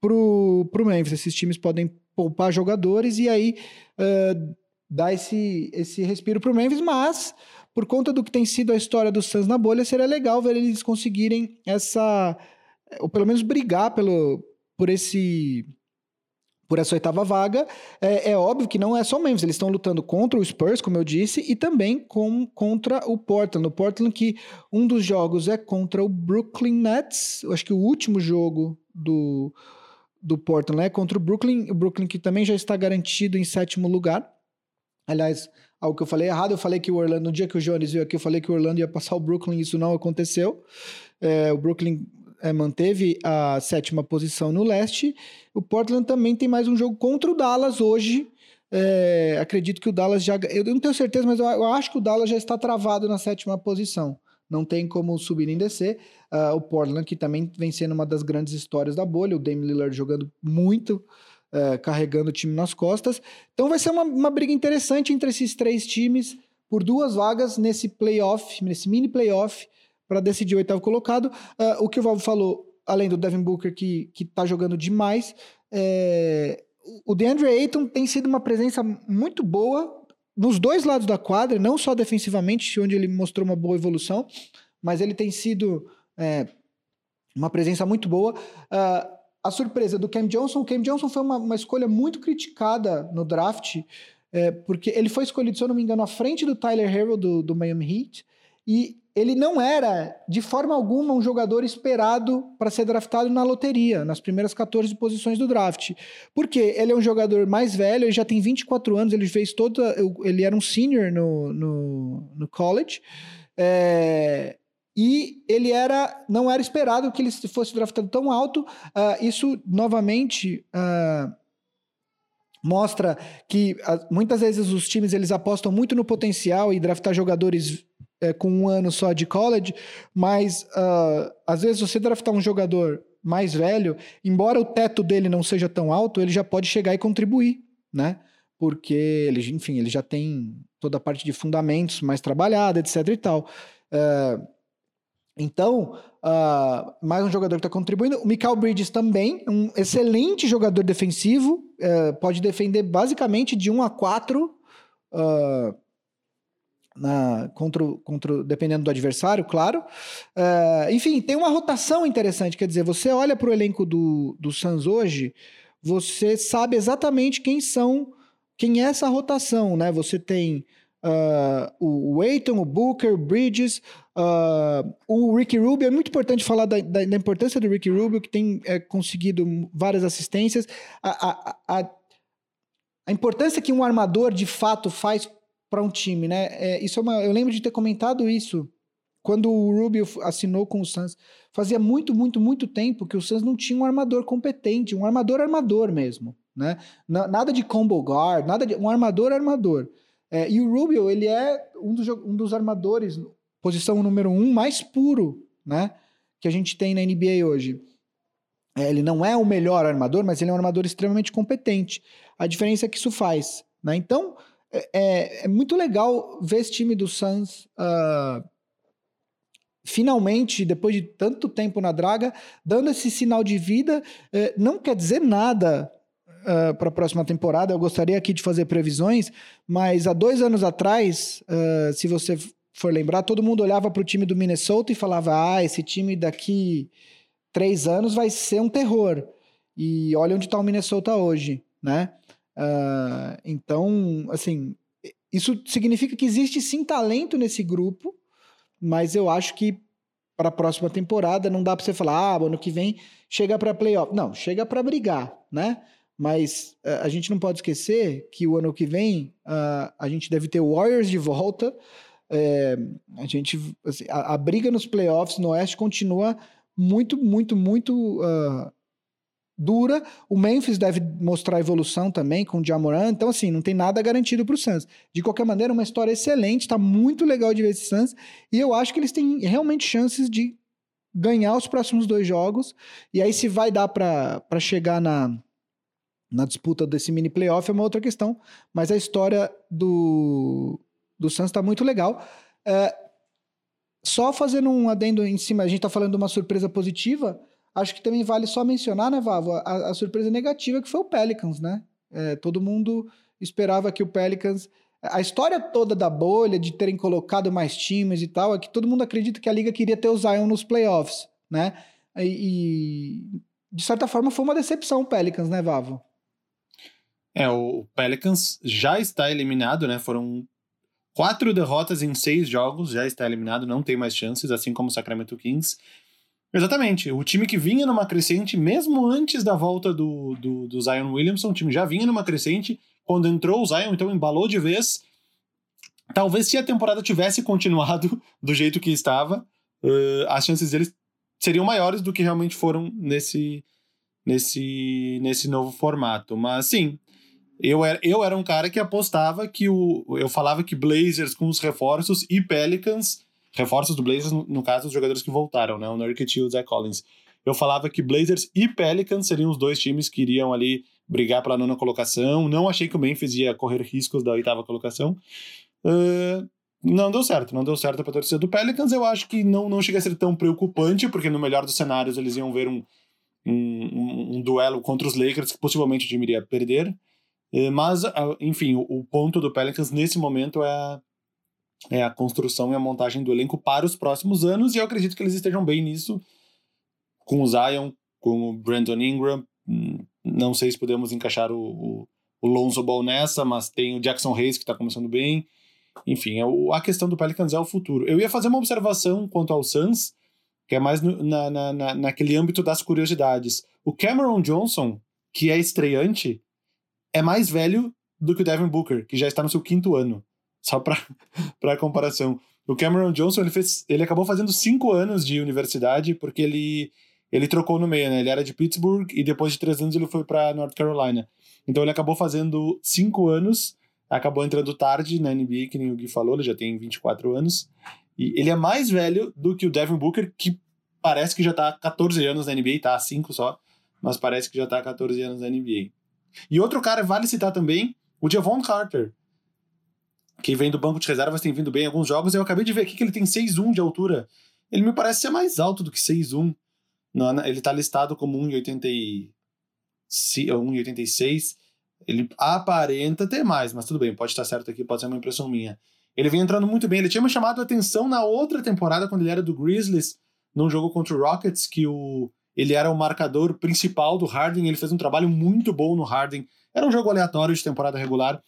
pro, pro Memphis. Esses times podem poupar jogadores e aí uh, dar esse, esse respiro pro Memphis, mas por conta do que tem sido a história dos Suns na bolha, seria legal ver eles conseguirem essa. ou pelo menos brigar pelo, por esse. Por essa oitava vaga, é, é óbvio que não é só o Memphis, eles estão lutando contra o Spurs, como eu disse, e também com, contra o Portland. O Portland, que um dos jogos é contra o Brooklyn Nets, eu acho que o último jogo do, do Portland é contra o Brooklyn, o Brooklyn que também já está garantido em sétimo lugar. Aliás, algo que eu falei errado. Eu falei que o Orlando, no dia que o Jones veio aqui, eu falei que o Orlando ia passar o Brooklyn, isso não aconteceu. É, o Brooklyn é, manteve a sétima posição no leste. O Portland também tem mais um jogo contra o Dallas hoje. É, acredito que o Dallas já. Eu não tenho certeza, mas eu, eu, acho que o Dallas já está travado na sétima posição. Não tem como subir nem descer. Uh, o Portland, que também vem sendo uma das grandes histórias da bolha. O Dame Lillard jogando muito é, carregando o time nas costas. Então vai ser uma, uma briga interessante entre esses três times por duas vagas nesse playoff, nesse mini playoff, para decidir o oitavo colocado. Uh, o que o Valvo falou, além do Devin Booker, que, que tá jogando demais, é, o DeAndre Ayton tem sido uma presença muito boa nos dois lados da quadra, não só defensivamente, onde ele mostrou uma boa evolução, mas ele tem sido é, uma presença muito boa. Uh, a surpresa do Cam Johnson. O Cam Johnson foi uma, uma escolha muito criticada no draft, é, porque ele foi escolhido, se eu não me engano, à frente do Tyler Hero do, do Miami Heat, e ele não era, de forma alguma, um jogador esperado para ser draftado na loteria, nas primeiras 14 posições do draft. Porque ele é um jogador mais velho, ele já tem 24 anos, ele fez toda. Ele era um senior no, no, no college. É, e ele era não era esperado que ele fosse draftado tão alto. Uh, isso novamente uh, mostra que uh, muitas vezes os times eles apostam muito no potencial e draftar jogadores eh, com um ano só de college, mas às vezes você draftar um jogador mais velho, embora o teto dele não seja tão alto, ele já pode chegar e contribuir, né? Porque ele, enfim, ele já tem toda a parte de fundamentos mais trabalhada, etc e tal. Uh, então, uh, mais um jogador que está contribuindo. O Michael Bridges também, um excelente jogador defensivo, uh, pode defender basicamente de 1 a 4, uh, na, contra, contra, dependendo do adversário, claro. Uh, enfim, tem uma rotação interessante, quer dizer, você olha para o elenco do, do Suns hoje, você sabe exatamente quem são, quem é essa rotação, né? Você tem uh, o Aiton, o Booker, o Bridges, uh, o Ricky Rubio. É muito importante falar da, da, da importância do Ricky Rubio, que tem é, conseguido várias assistências. A, a, a, a, importância que um armador de fato faz para um time, né? É, isso é uma, eu lembro de ter comentado isso quando o Rubio assinou com o Suns. Fazia muito, muito, muito tempo que o Suns não tinha um armador competente, um armador armador mesmo, né? Nada de combo guard, nada de um armador armador. É, e o Rubio, ele é um dos, um dos armadores, posição número um, mais puro, né? Que a gente tem na NBA hoje. É, ele não é o melhor armador, mas ele é um armador extremamente competente. A diferença é que isso faz, né? Então, é, é, muito legal ver esse time do Suns uh, finalmente, depois de tanto tempo na draga, dando esse sinal de vida. Uh, não quer dizer nada uh, para a próxima temporada. Eu gostaria aqui de fazer previsões, mas há dois anos atrás, uh, se você for lembrar, todo mundo olhava para o time do Minnesota e falava: ah, esse time daqui três anos vai ser um terror. E olha onde está o Minnesota hoje, né? Uh, então, assim, isso significa que existe sim talento nesse grupo, mas eu acho que para a próxima temporada não dá para você falar, ah, ano que vem chega para playoff. Não, chega para brigar, né? Mas uh, a gente não pode esquecer que o ano que vem uh, a gente deve ter Warriors de volta. É, a gente assim, a, a, briga nos playoffs no Oeste continua muito, muito, muito uh, dura. O Memphis deve mostrar evolução também com o Jamoran. Então, assim, não tem nada garantido para o Suns. De qualquer maneira, uma história excelente. Está muito legal de ver esse Suns. E eu acho que eles têm realmente chances de ganhar os próximos dois jogos. E aí, se vai dar para chegar na na disputa desse mini playoff é uma outra questão, mas a história do, do Suns está muito legal. É, só fazendo um adendo em cima, a gente está falando de uma surpresa positiva, acho que também vale só mencionar, né, Vavo, a, a surpresa negativa que foi o Pelicans, né? É, todo mundo esperava que o Pelicans. A história toda da bolha, de terem colocado mais times e tal, é que todo mundo acredita que a liga queria ter o Zion nos playoffs, né? E, e de certa forma foi uma decepção o Pelicans, né, Vavo? É, o Pelicans já está eliminado, né? Foram quatro derrotas em seis jogos, já está eliminado, não tem mais chances, assim como o Sacramento Kings. Exatamente, o time que vinha numa crescente, mesmo antes da volta do, do, do Zion Williamson, o time já vinha numa crescente. Quando entrou o Zion, então embalou de vez. Talvez se a temporada tivesse continuado *laughs* do jeito que estava, uh, as chances deles seriam maiores do que realmente foram nesse, nesse, nesse novo formato. Mas sim, eu era, eu era um cara que apostava que o. Eu falava que Blazers com os reforços e Pelicans. Reforços do Blazers, no, caso, os jogadores que voltaram, né? O Nurkic e o Zach Collins. Eu falava que Blazers e Pelicans seriam os dois times que iriam ali brigar pela nona colocação. Não achei que o Memphis ia correr riscos da oitava colocação. Uh, não deu certo, não deu certo para a torcida do Pelicans. Eu acho que não, não chega a ser tão preocupante, porque no melhor dos cenários eles iam ver um, um, um, duelo contra os Lakers que possivelmente o time iria perder. Mas, ah, enfim, o, ponto do Pelicans nesse momento é é a construção e a montagem do elenco para os próximos anos, e eu acredito que eles estejam bem nisso, com o Zion, com o Brandon Ingram. Hum, não sei se podemos encaixar o, o, o Lonzo Ball nessa, mas tem o Jackson Hayes que está começando bem. Enfim, é a questão do Pelicans é o futuro. Eu ia fazer uma observação quanto ao Suns, que é mais no, na, na, naquele âmbito das curiosidades. O Cameron Johnson, que é estreante, é mais velho do que o Devin Booker, que já está no seu quinto ano. Só para *laughs* comparação. O Cameron Johnson, ele, fez, ele acabou fazendo cinco anos de universidade, porque ele, ele trocou no meio, né? Ele era de Pittsburgh e depois de três anos ele foi para North Carolina. Então ele acabou fazendo cinco anos, acabou entrando tarde na NBA, que nem o Gui falou, ele já tem 24 anos. E ele é mais velho do que o Devin Booker, que parece que já está 14 anos na NBA, tá? 5 só, mas parece que já está 14 anos na NBA. E outro cara, vale citar também, o Javon Carter, que vem do banco de reservas, tem vindo bem em alguns jogos. Eu acabei de ver aqui que ele tem 6'1 de altura. Ele me parece ser mais alto do que 6'1. Ele tá listado como 1,86. Ele aparenta ter mais, mas tudo bem, pode estar certo aqui, pode ser uma impressão minha. Ele vem entrando muito bem. Ele tinha me chamado a atenção na outra temporada, quando ele era do Grizzlies, num jogo contra o Rockets, que o ele era o marcador principal do Harden, ele fez um trabalho muito bom no Harden. Era um jogo aleatório de temporada regular.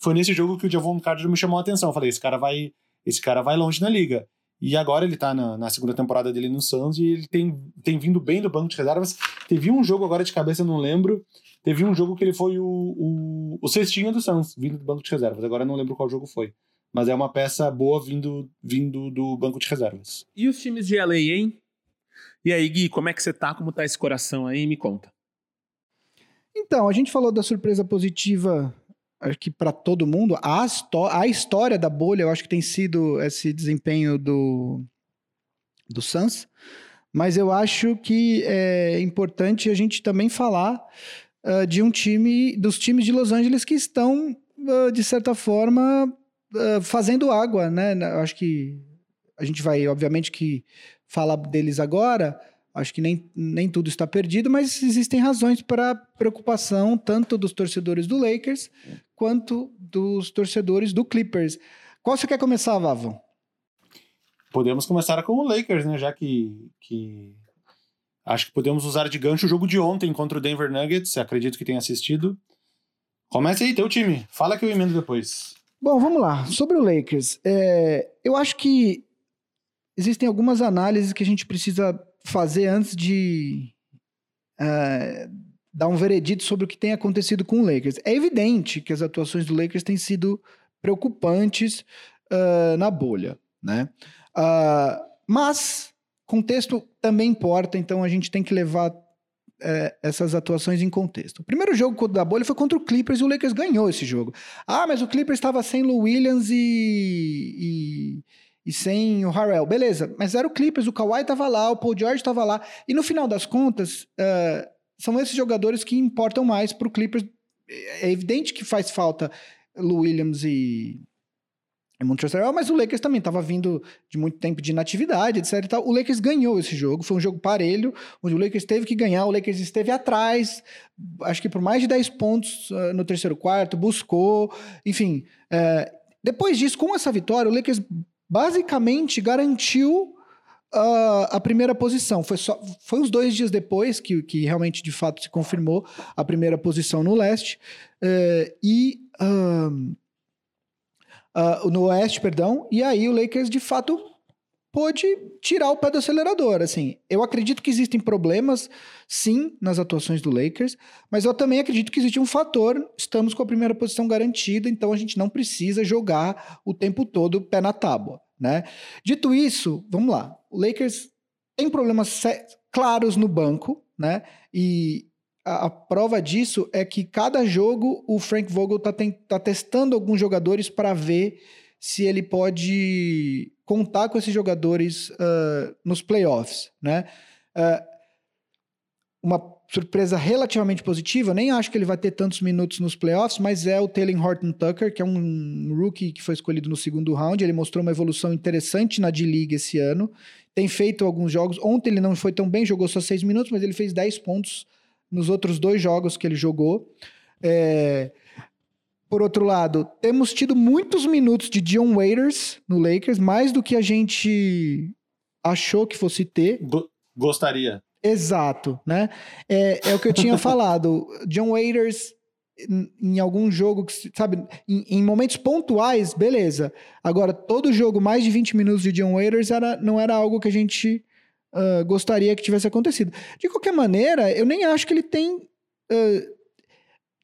Foi nesse jogo que o Javon Carter me chamou a atenção. Eu falei, esse cara vai, esse cara vai longe na liga. E agora ele tá na, na, segunda temporada dele no Suns e ele tem, tem vindo bem do banco de reservas. Teve um jogo agora de cabeça, não lembro. Teve um jogo que ele foi o, o, o cestinho do Suns, vindo do banco de reservas. Agora não lembro qual jogo foi. Mas é uma peça boa vindo, vindo do banco de reservas. E os times de LA, hein? E aí, Gui, como é que você tá? Como tá esse coração aí? Me conta. Então, a gente falou da surpresa positiva acho que para todo mundo, a, a história da bolha, eu acho que tem sido esse desempenho do, do Suns, mas eu acho que é importante a gente também falar uh, de um time, dos times de Los Angeles que estão, uh, de certa forma, uh, fazendo água, né? Eu acho que a gente vai, obviamente, que falar deles agora, acho que nem, nem tudo está perdido, mas existem razões para preocupação tanto dos torcedores do Lakers quanto dos torcedores do Clippers. Qual você quer começar, Vavon? Podemos começar com o Lakers, né? Já que, que acho que podemos usar de gancho o jogo de ontem contra o Denver Nuggets. Acredito que tenha assistido. Comece aí, teu time. Fala que eu emendo depois. Bom, vamos lá. Sobre o Lakers, é, eu acho que existem algumas análises que a gente precisa fazer antes de uh, dar um veredito sobre o que tem acontecido com o Lakers. É evidente que as atuações do Lakers têm sido preocupantes uh, na bolha, né? Uh, mas contexto também importa, então a gente tem que levar é, essas atuações em contexto. O primeiro jogo da bolha foi contra o Clippers e o Lakers ganhou esse jogo. Ah, mas o Clippers estava sem Lou Williams e, e, e sem o Harrell. Beleza, mas era o Clippers, o Kawhi estava lá, o Paul George estava lá. E no final das contas, uh, são esses jogadores que importam mais para o Clippers. É evidente que faz falta Lou Williams e, e Montrezl mas o Lakers também estava vindo de muito tempo de inatividade, etc e tal. O Lakers ganhou esse jogo, foi um jogo parelho, onde o Lakers teve que ganhar, o Lakers esteve atrás, acho que por mais de 10 pontos uh, no terceiro quarto, buscou, enfim. Uh, depois disso, com essa vitória, o Lakers basicamente garantiu uh, a primeira posição. Foi, só, foi uns dois dias depois que, que realmente, de fato, se confirmou a primeira posição no leste. Uh, e. Uh, no oeste, perdão. E aí o Lakers, de fato, pôde tirar o pé do acelerador. Assim, eu acredito que existem problemas, sim, nas atuações do Lakers, mas eu também acredito que existe um fator: estamos com a primeira posição garantida, então a gente não precisa jogar o tempo todo pé na tábua, né? Dito isso, vamos lá. O Lakers tem problemas claros no banco, né? E a, a, prova disso é que cada jogo o Frank Vogel está tá testando alguns jogadores para ver se ele pode contar com esses jogadores uh, nos playoffs, né? Uh, uma surpresa relativamente positiva, nem acho que ele vai ter tantos minutos nos playoffs, mas é o Taylor Horton Tucker, que é um rookie que foi escolhido no segundo round. Ele mostrou uma evolução interessante na D-League esse ano. Tem feito alguns jogos. Ontem ele não foi tão bem, jogou só seis minutos, mas ele fez 10 pontos nos outros dois jogos que ele jogou. É... Por outro lado, temos tido muitos minutos de Dion Waiters no Lakers, mais do que a gente achou que fosse ter. Gostaria. Exato, né? É, é o que eu tinha *laughs* falado. John Waiters, em, em, algum jogo, que, sabe, em, em, momentos pontuais, beleza. Agora, todo jogo, mais de 20 minutos de John Waiters, era, não era algo que a gente uh, gostaria que tivesse acontecido. De qualquer maneira, eu nem acho que ele tem. Uh,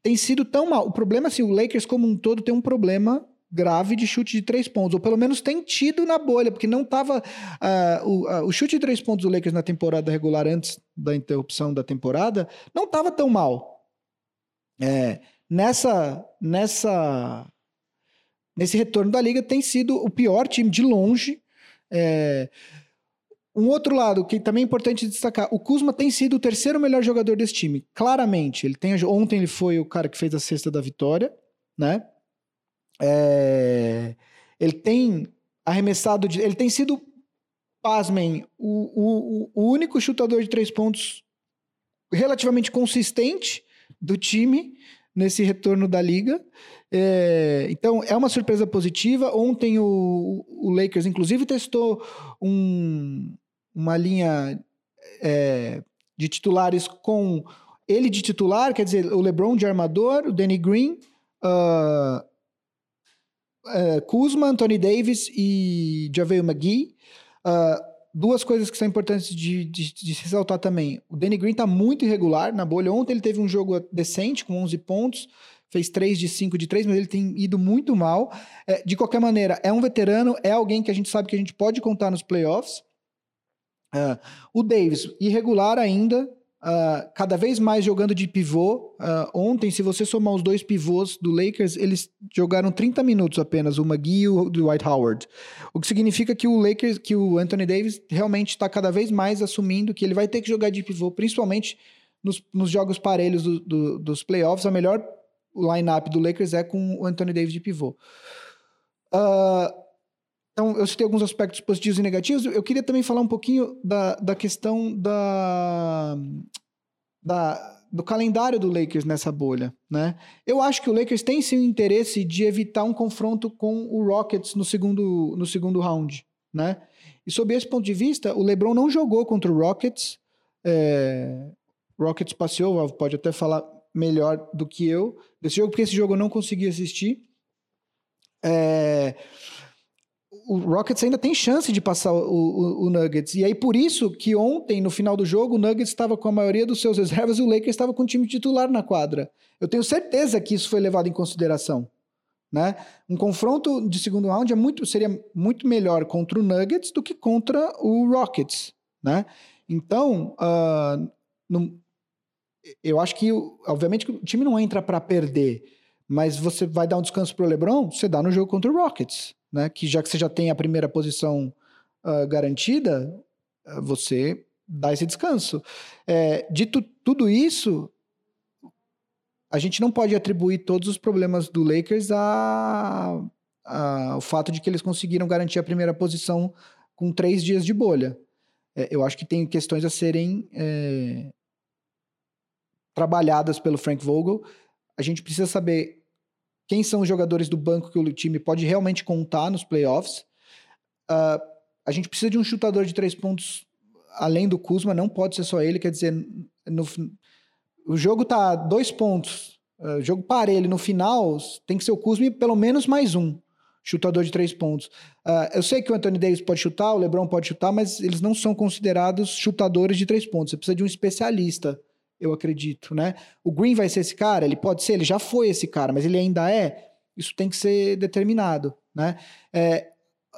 tem sido tão mal. O problema, assim, o Lakers como um todo tem um problema grave de chute de três pontos, ou pelo menos tem tido na bolha, porque não estava. Uh, ah, o, uh, o, chute de três pontos do Lakers na temporada regular, antes da interrupção da temporada, não estava tão mal. É, nessa, nessa, nesse retorno da liga, tem sido o pior time de longe. É, um outro lado que também é importante destacar, o Kuzma tem sido o terceiro melhor jogador desse time, claramente. Ele tem ontem ele foi o cara que fez a cesta da vitória, né? É, ele tem arremessado, de, ele tem sido, pasmem, o, o, o único chutador de três pontos relativamente consistente do time nesse retorno da liga. É, então é uma surpresa positiva. Ontem o, o Lakers, inclusive, testou um, uma linha é, de titulares com ele de titular, quer dizer, o LeBron de armador, o Danny Green, uh, uh, Kuzma, Anthony Davis e Javel McGee. Uh, duas coisas que são importantes de, de, de ressaltar também. O Danny Green está muito irregular na bolha. Ontem ele teve um jogo decente, com 11 pontos fez 3 de 5 de 3, mas ele tem ido muito mal. É, de qualquer maneira, é um veterano, é alguém que a gente sabe que a gente pode contar nos playoffs. Uh, o Davis, irregular ainda, uh, cada vez mais jogando de pivô. Uh, ontem, se você somar os dois pivôs do Lakers, eles jogaram 30 minutos apenas, o McGee e o Dwight Howard. O que significa que o Lakers, que o Anthony Davis realmente está cada vez mais assumindo que ele vai ter que jogar de pivô, principalmente nos, nos jogos parelhos do, do, dos playoffs. A melhor line-up do Lakers é com o Anthony Davis de pivô. Uh, então, eu citei alguns aspectos positivos e negativos. Eu queria também falar um pouquinho da, da questão da, da, do calendário do Lakers nessa bolha. Né? Eu acho que o Lakers tem sim o interesse de evitar um confronto com o Rockets no segundo, no segundo round. Né? E sob esse ponto de vista, o LeBron não jogou contra o Rockets. É, Rockets passeou, pode até falar melhor do que eu desse jogo, porque esse jogo eu não consegui assistir. É, o Rockets ainda tem chance de passar o, o, o, Nuggets. E aí, por isso que ontem, no final do jogo, o Nuggets estava com a maioria dos seus reservas e o Lakers estava com o time titular na quadra. Eu tenho certeza que isso foi levado em consideração. Né? Um confronto de segundo round é muito, seria muito melhor contra o Nuggets do que contra o Rockets. Né? Então, uh, eu acho que, obviamente, o time não entra para perder, mas você vai dar um descanso para o LeBron, você dá no jogo contra o Rockets né? Que já que você já tem a primeira posição uh, garantida, uh, você dá esse descanso. É, dito tudo isso, a gente não pode atribuir todos os problemas do Lakers a, a, ao fato de que eles conseguiram garantir a primeira posição com três dias de bolha. É, eu acho que tem questões a serem é, trabalhadas pelo Frank Vogel. A gente precisa saber quem são os jogadores do banco que o time pode realmente contar nos playoffs. Uh, a gente precisa de um chutador de três pontos além do Kuzma, não pode ser só ele, quer dizer, no, o jogo tá dois pontos, uh, jogo parelho, no final tem que ser o Kuzma e pelo menos mais um chutador de três pontos. Uh, eu sei que o Anthony Davis pode chutar, o LeBron pode chutar, mas eles não são considerados chutadores de três pontos, você precisa de um especialista eu acredito, né? O Green vai ser esse cara? Ele pode ser, ele já foi esse cara, mas ele ainda é? Isso tem que ser determinado, né? É,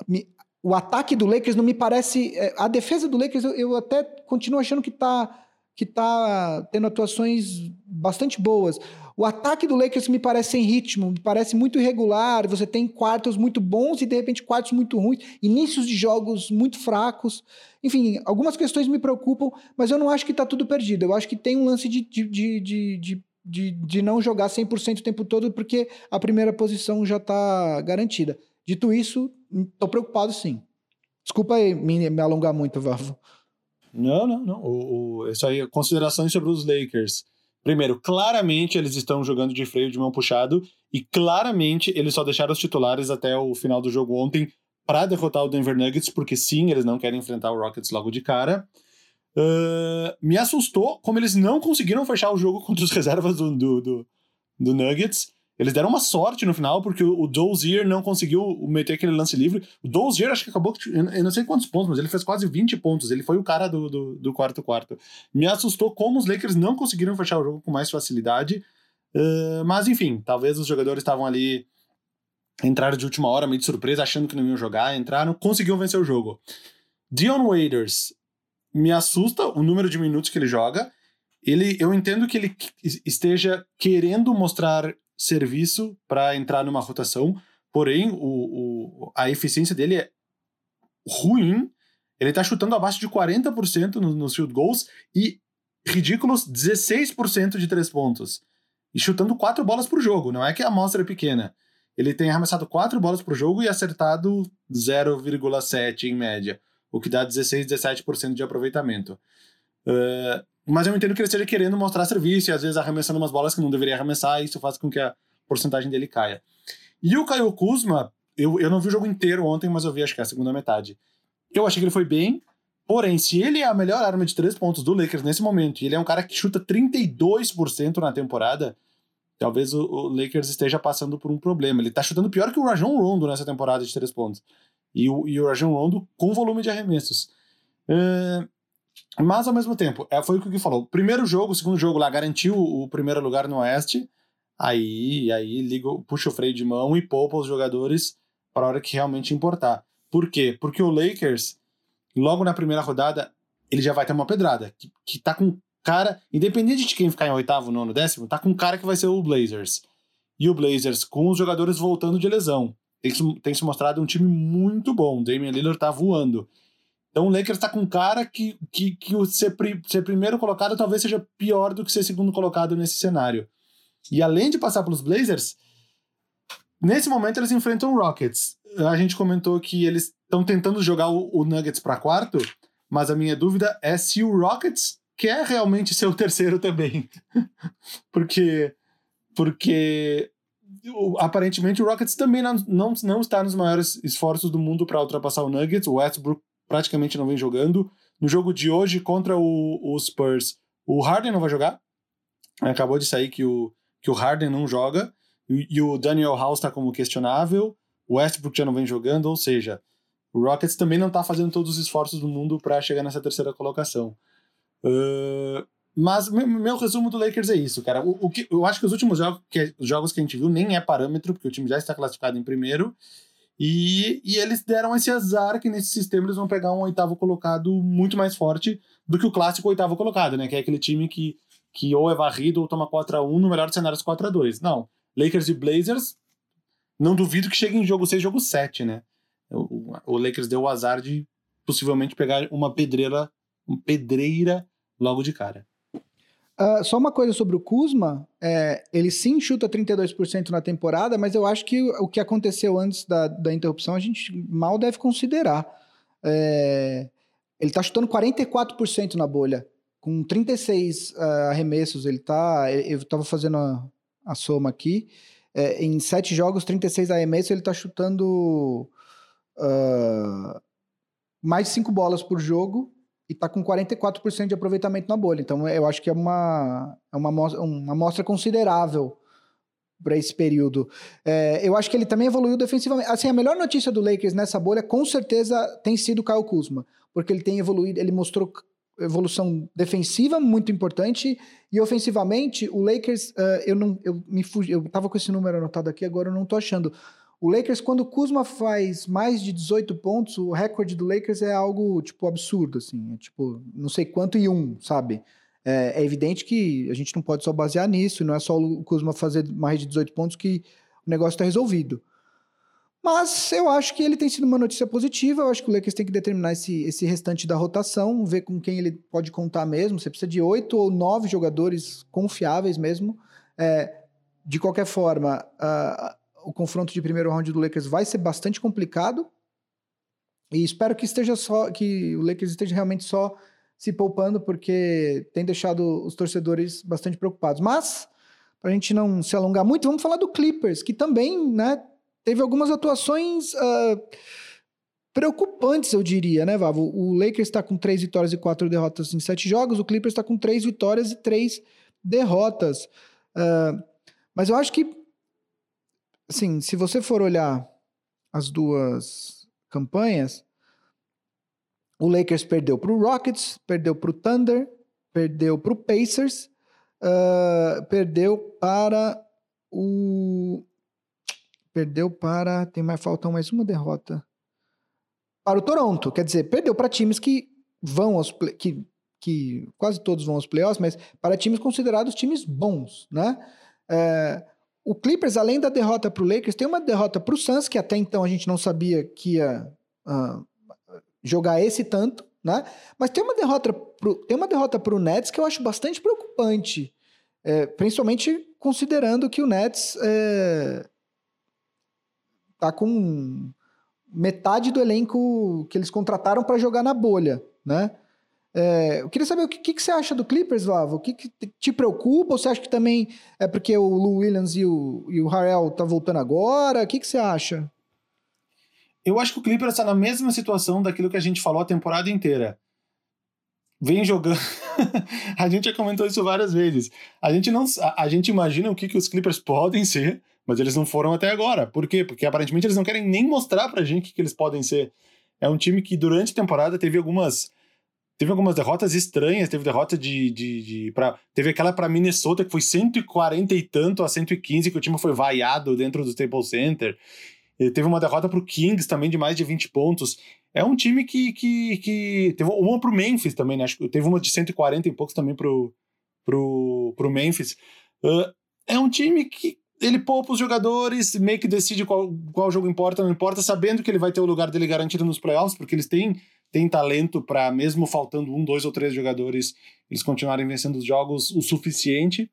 me, o ataque do Lakers não me parece... É, a defesa do Lakers eu, eu até continuo achando que tá, que tá tendo atuações bastante boas. O ataque do Lakers me parece sem ritmo, me parece muito irregular. Você tem quartos muito bons e de repente quartos muito ruins, inícios de jogos muito fracos. Enfim, algumas questões me preocupam, mas eu não acho que está tudo perdido. Eu acho que tem um lance de, de, de, de, de, de não jogar 100% o tempo todo, porque a primeira posição já está garantida. Dito isso, estou preocupado sim. Desculpa aí me, me alongar muito, Vavo. Não, não, não. O, o, isso aí, considerações sobre os Lakers. Primeiro, claramente eles estão jogando de freio de mão puxado e claramente eles só deixaram os titulares até o final do jogo ontem para derrotar o Denver Nuggets, porque sim, eles não querem enfrentar o Rockets logo de cara. Uh, me assustou como eles não conseguiram fechar o jogo *laughs* contra os reservas do, do, do, do Nuggets. Eles deram uma sorte no final, porque o Dozier não conseguiu meter aquele lance livre. O Dozier acho que acabou, eu não sei quantos pontos, mas ele fez quase 20 pontos. Ele foi o cara do, do, do quarto quarto. Me assustou como os Lakers não conseguiram fechar o jogo com mais facilidade. Uh, mas enfim, talvez os jogadores estavam ali, entraram de última hora, meio de surpresa, achando que não iam jogar, entraram, conseguiu vencer o jogo. Dion Waiters me assusta o número de minutos que ele joga. Ele, eu entendo que ele esteja querendo mostrar serviço para entrar numa rotação, porém o, o, a eficiência dele é ruim. Ele está chutando abaixo de 40% nos no field goals e ridículos 16% de três pontos. E chutando quatro bolas por jogo, não é que a amostra é pequena. Ele tem arremessado quatro bolas por jogo e acertado 0,7 em média, o que dá 16, 17% de aproveitamento. Uh, mas eu entendo que ele esteja querendo mostrar serviço e às vezes arremessando umas bolas que não deveria arremessar, e isso faz com que a porcentagem dele caia. E o Caio Kuzma, eu, eu não vi o jogo inteiro ontem, mas eu vi acho que é a segunda metade. Eu achei que ele foi bem, porém, se ele é a melhor arma de três pontos do Lakers nesse momento, e ele é um cara que chuta 32% na temporada, talvez o, o, Lakers esteja passando por um problema. Ele tá chutando pior que o Rajon Rondo nessa temporada de três pontos. E o, e o Rajon Rondo com volume de arremessos. Uh, mas, ao mesmo tempo, é, foi o que o falou. Primeiro jogo, segundo jogo lá, garantiu o primeiro lugar no Oeste. Aí, aí liga, puxa o freio de mão e poupa os jogadores para a hora que realmente importar. Por quê? Porque o Lakers, logo na primeira rodada, ele já vai ter uma pedrada. Que, que tá com cara, independente de quem ficar em oitavo, nono, décimo, tá com cara que vai ser o Blazers. E o Blazers, com os jogadores voltando de lesão, tem se, tem se mostrado um time muito bom. Damian Lillard tá voando. Então o Lakers tá com cara que, que, que o ser, pri, ser primeiro colocado talvez seja pior do que ser segundo colocado nesse cenário. E além de passar pelos Blazers, nesse momento eles enfrentam o Rockets. A gente comentou que eles estão tentando jogar o, o Nuggets para quarto, mas a minha dúvida é se o Rockets quer realmente ser o terceiro também. *laughs* porque porque aparentemente o Rockets também não, não, não está nos maiores esforços do mundo para ultrapassar o Nuggets. O Westbrook praticamente não vem jogando. No jogo de hoje contra o, o Spurs, o Harden não vai jogar. Acabou de sair que o, que o Harden não joga. E, e o Daniel House está como questionável. O Westbrook já não vem jogando, ou seja, o Rockets também não está fazendo todos os esforços do mundo para chegar nessa terceira colocação. Uh, mas meu, meu, resumo do Lakers é isso, cara. O, o que, eu acho que os últimos jogos que, os jogos que a gente viu nem é parâmetro, porque o time já está classificado em primeiro. E, e eles deram esse azar que nesse sistema eles vão pegar um oitavo colocado muito mais forte do que o clássico oitavo colocado, né? Que é aquele time que, que ou é varrido ou toma 4 a 1 no melhor dos cenários 4 a 2 Não. Lakers e Blazers, não duvido que chegue em jogo 6, jogo 7, né? O, o Lakers deu o azar de possivelmente pegar uma pedreira, uma pedreira logo de cara. Uh, só uma coisa sobre o Kuzma, é, ele sim chuta 32% na temporada, mas eu acho que o que aconteceu antes da, da interrupção a gente mal deve considerar. É, ele tá chutando 44% na bolha, com 36 uh, ah, arremessos. Ele tá. Eu tava fazendo a, a soma aqui. É, em sete jogos, 36 arremessos, ele tá chutando uh, mais de cinco bolas por jogo e está com 44% de aproveitamento na bolha. Então, eu acho que é uma, é uma, amostra, uma amostra considerável para esse período. É, eu acho que ele também evoluiu defensivamente. Assim, a melhor notícia do Lakers nessa bolha, com certeza, tem sido o Kyle Kuzma, porque ele tem evoluído, ele mostrou evolução defensiva muito importante e ofensivamente o Lakers, uh, eu não, eu me fugi, eu tava com esse número anotado aqui, agora eu não tô achando. O Lakers, quando o Kuzma faz mais de 18 pontos, o recorde do Lakers é algo, tipo, absurdo, assim. É, tipo, não sei quanto e um, sabe? É, é, evidente que a gente não pode só basear nisso, não é só o Kuzma fazer mais de 18 pontos que o negócio está resolvido. Mas eu acho que ele tem sido uma notícia positiva. Eu acho que o Lakers tem que determinar esse, esse restante da rotação, ver com quem ele pode contar mesmo. Você precisa de oito ou nove jogadores confiáveis mesmo. É, de qualquer forma, o confronto de primeiro round do Lakers vai ser bastante complicado. E espero que esteja só que o Lakers esteja realmente só se poupando porque tem deixado os torcedores bastante preocupados. Mas para a gente não se alongar muito, vamos falar do Clippers, que também, né, teve algumas atuações uh, preocupantes, eu diria, né, Vavo? O Lakers está com três vitórias e quatro derrotas em sete jogos, o Clippers está com três vitórias e três derrotas. Uh, mas eu acho que assim, se você for olhar as duas campanhas, o Lakers perdeu para o Rockets, perdeu para o Thunder, perdeu para o Pacers, uh, perdeu para o. Perdeu para. Tem mais, faltam mais uma derrota. Para o Toronto. Quer dizer, perdeu para times que vão aos. Que, que quase todos vão aos playoffs, mas para times considerados times bons, né? Uh, o Clippers, além da derrota para o Lakers, tem uma derrota para o Suns, que até então a gente não sabia que ia uh, jogar esse tanto, né? Mas tem uma derrota pro, tem uma derrota para o Nets que eu acho bastante preocupante, é, principalmente considerando que o Nets é, tá com metade do elenco que eles contrataram para jogar na bolha, né? É, eu queria saber o que, que, que, você acha do Clippers, Vavo? O que, que, te preocupa? Ou você acha que também é porque o Lou Williams e o, e o Harrell tá voltando agora? O que, que você acha? Eu acho que o Clippers está na mesma situação daquilo que a gente falou a temporada inteira. Vem jogando. *laughs* a gente já comentou isso várias vezes. A gente não, a, a gente imagina o que, que os Clippers podem ser, mas eles não foram até agora. Por quê? Porque aparentemente eles não querem nem mostrar pra gente o que, que eles podem ser. É um time que durante a temporada teve algumas Teve algumas derrotas estranhas, teve derrota de. de, de pra, teve aquela para Minnesota que foi 140 e tanto a 115, que o time foi vaiado dentro do Staples Center. E teve uma derrota para o Kings também de mais de 20 pontos. é um time que, que, que teve uma pro Memphis também, né? Acho que teve uma de 140 e poucos também pro, pro, pro Memphis. Uh, é um time que ele poupa os jogadores, meio que decide qual, qual jogo importa, não importa, sabendo que ele vai ter o lugar dele garantido nos playoffs, porque eles têm, têm talento para, mesmo faltando um, dois ou três jogadores, eles continuarem vencendo os jogos o suficiente.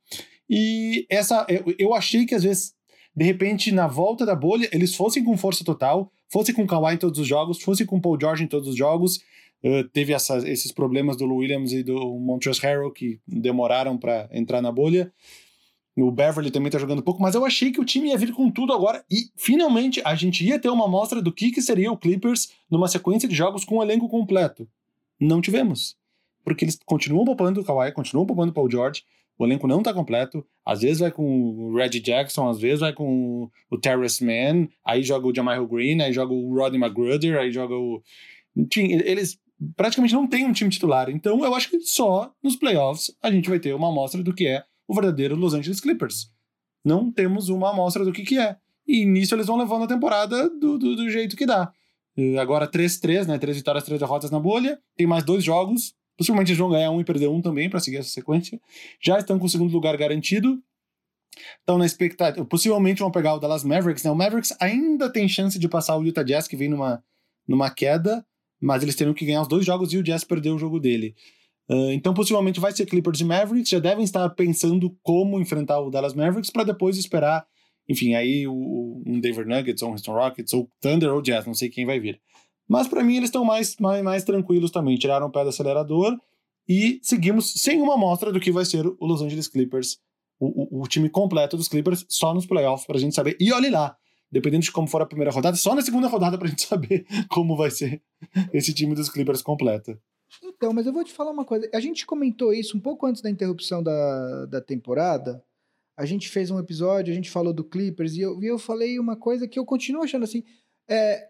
E essa, eu, eu achei que às vezes, de repente, na volta da bolha, eles fossem com força total, fossem com Kawhi em todos os jogos, fossem com Paul George em todos os jogos. Uh, teve essa, esses problemas do Williams e do Montrezl Harrell que demoraram para entrar na bolha. O Beverly também tá jogando pouco, mas eu achei que o time ia vir com tudo agora e finalmente a gente ia ter uma amostra do que, que seria o Clippers numa sequência de jogos com o elenco completo. Não tivemos. Porque eles continuam poupando o Kawhi, continuam poupando o Paul George, o elenco não tá completo. Às vezes vai com o Reggie Jackson, às vezes vai com o Terrace Mann, aí joga o Jamal Green, aí joga o Rodney McGruder, aí joga o. Enfim, eles praticamente não têm um time titular. Então eu acho que só nos playoffs a gente vai ter uma amostra do que é o verdadeiro Los Angeles Clippers. Não temos uma amostra do que, que é. E nisso eles vão levando a temporada do, do, do jeito que dá. Agora 3-3, né? Três vitórias, três derrotas na bolha. Tem mais dois jogos. Possivelmente eles vão ganhar um e perder um também para seguir essa sequência. Já estão com o segundo lugar garantido. Estão na expectativa. Possivelmente vão pegar o Dallas Mavericks. Né? O Mavericks ainda tem chance de passar o Utah Jazz, que vem numa, numa queda. Mas eles teriam que ganhar os dois jogos e o Jazz perdeu o jogo dele. Uh, então, possivelmente vai ser Clippers e Mavericks. Já devem estar pensando como enfrentar o Dallas Mavericks para depois esperar, enfim, aí o, um Denver Nuggets, ou um Houston Rockets, ou Thunder ou Jazz, não sei quem vai vir. Mas para mim eles estão mais, mais, mais tranquilos também. Tiraram o pé do acelerador e seguimos sem uma amostra do que vai ser o Los Angeles Clippers, o, o, o time completo dos Clippers, só nos playoffs para a gente saber. E olhe lá, dependendo de como for a primeira rodada, só na segunda rodada para a gente *laughs* saber como vai ser esse time dos Clippers completo. Então, mas eu vou te falar uma coisa. A gente comentou isso um pouco antes da interrupção da, da temporada. A gente fez um episódio, a gente falou do Clippers, e eu, e eu falei uma coisa que eu continuo achando assim. É,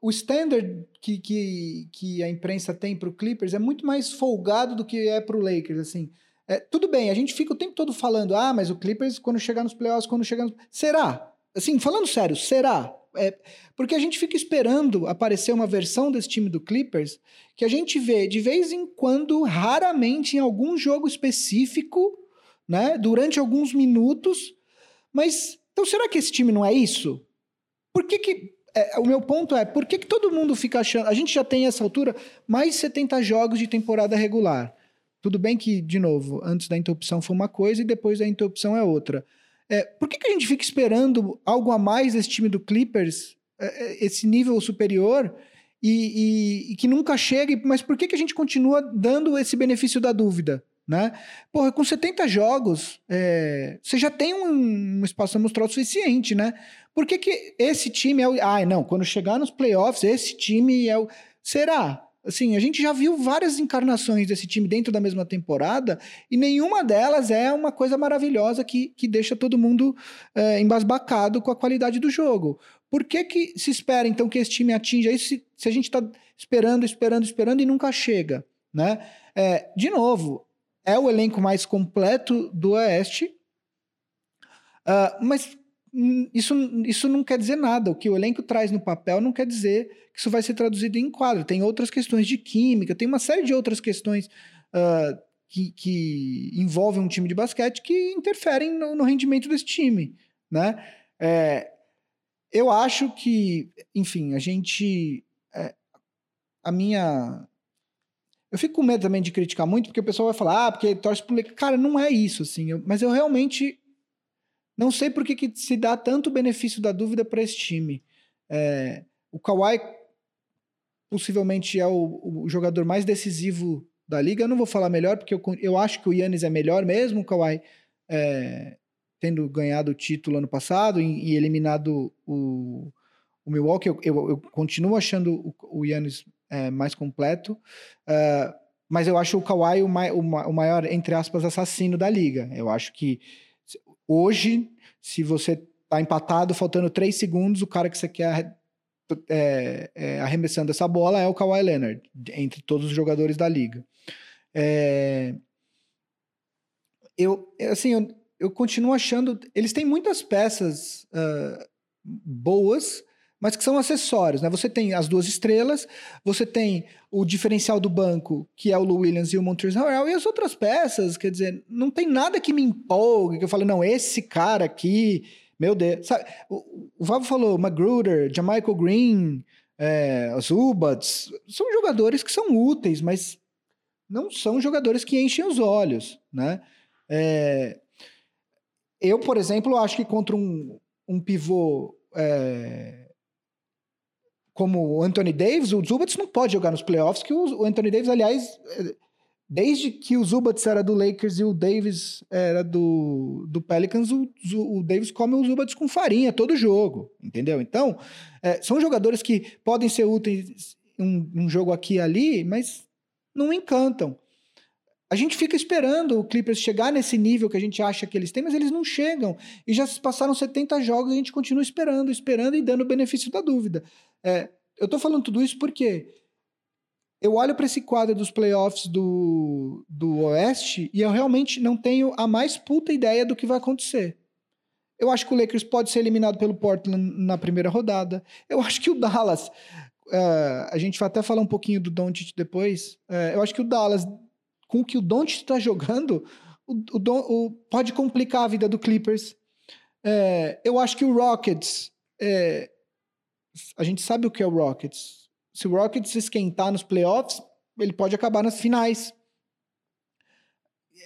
o standard que, que, que a imprensa tem para o Clippers é muito mais folgado do que é para o Lakers. Assim. É, tudo bem, a gente fica o tempo todo falando, ah, mas o Clippers, quando chegar nos playoffs, quando chegar nos... Será? Assim, falando sério, será? É, porque a gente fica esperando aparecer uma versão desse time do Clippers que a gente vê de vez em quando, raramente, em algum jogo específico, né? Durante alguns minutos. Mas, então será que esse time não é isso? Por que que... É, o meu ponto é, por que, que todo mundo fica achando... A gente já tem, essa altura, mais de 70 jogos de temporada regular. Tudo bem que, de novo, antes da interrupção foi uma coisa e depois da interrupção é outra. É, por que, que a gente fica esperando algo a mais desse time do Clippers, é, é, esse nível superior, e, e, e, que nunca chega? Mas por que, que a gente continua dando esse benefício da dúvida? Né? Porra, com 70 jogos, é, você já tem um, um espaço amostral suficiente, né? Por que, que esse time é o. Ah, não, quando chegar nos playoffs, esse time é o. Será? Assim, a gente já viu várias encarnações desse time dentro da mesma temporada e nenhuma delas é uma coisa maravilhosa que, que deixa todo mundo é, embasbacado com a qualidade do jogo. Por que, que se espera, então, que esse time atinja isso se, se a gente está esperando, esperando, esperando e nunca chega? Né? É, de novo, é o elenco mais completo do Oeste, uh, mas isso, isso não quer dizer nada. O que o elenco traz no papel não quer dizer que isso vai ser traduzido em quadro. Tem outras questões de química, tem uma série de outras questões uh, que, que, envolvem um time de basquete que interferem no, no rendimento desse time. Né? É, eu acho que, enfim, a gente. É, a minha. Eu fico com medo também de criticar muito, porque o pessoal vai falar, ah, porque torce pro Cara, não é isso, assim. Eu, mas eu realmente não sei por que, se dá tanto benefício da dúvida para esse time. É, o Kawhi possivelmente é o, o, jogador mais decisivo da liga. Eu não vou falar melhor, porque eu, eu acho que o Yannis é melhor mesmo, o Kawhi é, tendo ganhado o título ano passado e, e eliminado o, o Milwaukee. Eu, eu, eu, continuo achando o, o Yannis é, mais completo. Uh, mas eu acho o Kawhi o, mai, o, o maior, entre aspas, assassino da liga. Eu acho que Hoje, se você tá empatado, faltando três segundos, o cara que você quer é, é, arremessando essa bola é o Kawhi Leonard, entre todos os jogadores da liga. É, eu, assim, eu, eu, continuo achando. Eles têm muitas peças uh, boas, mas que são acessórios, né? Você tem as duas estrelas, você tem o diferencial do banco, que é o Lou Williams e o Harrell, e as outras peças, quer dizer, não tem nada que me empolgue, que eu falo, não, esse cara aqui, meu Deus, sabe? O, Vavo falou, Magruder, Jamichael Green, é, Zubats, são jogadores que são úteis, mas não são jogadores que enchem os olhos, né? É, eu, por exemplo, acho que contra um, um pivô é, como o Anthony Davis, o Zubats não pode jogar nos playoffs, que o, Anthony Davis, aliás, é, desde que o Zubats era do Lakers e o Davis era do, do Pelicans, o, o Davis come o Zubats com farinha todo jogo, entendeu? Então, é, são jogadores que podem ser úteis um, um jogo aqui e ali, mas não encantam. A gente fica esperando o Clippers chegar nesse nível que a gente acha que eles têm, mas eles não chegam. E já se passaram 70 jogos e a gente continua esperando, esperando e dando o benefício da dúvida. É, eu tô falando tudo isso porque eu olho para esse quadro dos playoffs do, do Oeste e eu realmente não tenho a mais puta ideia do que vai acontecer. Eu acho que o Lakers pode ser eliminado pelo Portland na primeira rodada. Eu acho que o Dallas. Uh, a gente vai até falar um pouquinho do Doncic depois. Uh, eu acho que o Dallas com o que o Doncic está jogando, o, o, o, pode complicar a vida do Clippers. É, eu acho que o Rockets, é, a gente sabe o que é o Rockets. Se o Rockets esquentar nos playoffs, ele pode acabar nas finais.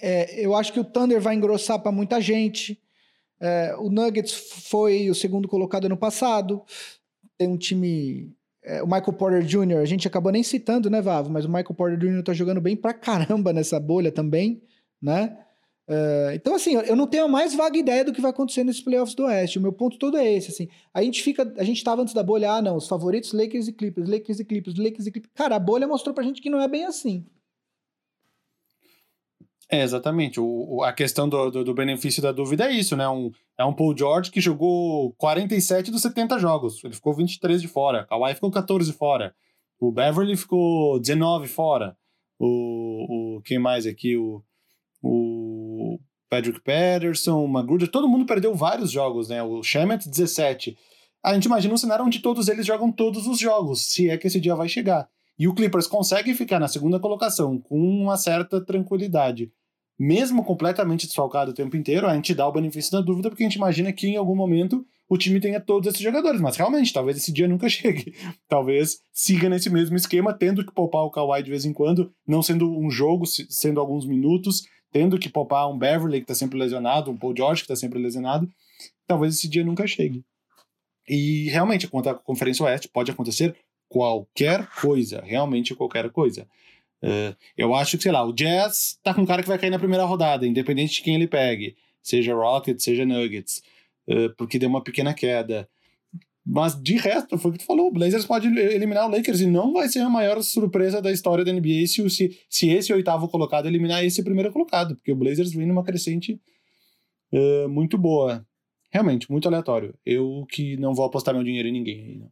É, eu acho que o Thunder vai engrossar para muita gente. É, o Nuggets foi o segundo colocado ano passado. Tem um time é, o Michael Porter Jr., a gente acabou nem citando, né, Vavo? Mas o Michael Porter Jr. tá jogando bem pra caramba nessa bolha também, né? Uh, então, assim, eu não tenho a mais vaga ideia do que vai acontecer nesses playoffs do Oeste. O meu ponto todo é esse, assim. A gente fica, a gente tava antes da bolha, ah, não, os favoritos Lakers e Clippers, Lakers e Clippers, Lakers e Clippers. Cara, a bolha mostrou pra gente que não é bem assim. É, exatamente. O, a questão do, do, do, benefício da dúvida é isso, né? Um, é um Paul George que jogou 47 dos 70 jogos. Ele ficou 23 de fora. Kawhi ficou 14 de fora. O Beverly ficou 19 fora. O, o quem mais aqui? O, o Patrick Patterson, o Magruder. Todo mundo perdeu vários jogos, né? O Shemet, 17. A gente imagina um cenário onde todos eles jogam todos os jogos, se é que esse dia vai chegar. E o Clippers consegue ficar na segunda colocação com uma certa tranquilidade mesmo completamente desfalcado o tempo inteiro, a gente dá o benefício da dúvida, porque a gente imagina que em algum momento o time tenha todos esses jogadores, mas realmente, talvez esse dia nunca *laughs* chegue. talvez siga nesse mesmo esquema, tendo que poupar o Kawhi de vez em quando, não sendo um jogo, sendo alguns minutos, tendo que poupar um Beverly que está sempre lesionado, um Paul George que está sempre lesionado. Talvez esse dia nunca chegue. E realmente, contra a Conferência Oeste, pode acontecer qualquer coisa, realmente qualquer coisa. Uh, eu acho que, sei lá, o Jazz tá com um cara que vai cair na primeira rodada, independente de quem ele pegue, seja Rockets, seja Nuggets, uh, porque deu uma pequena queda. Mas de resto, foi o que tu falou, o Blazers pode eliminar o Lakers e não vai ser a maior surpresa da história da NBA se, se, se esse oitavo colocado eliminar esse primeiro colocado, porque o Blazers vem numa crescente uh, muito boa. Realmente, muito aleatório. Eu que não vou apostar meu dinheiro em ninguém aí, não.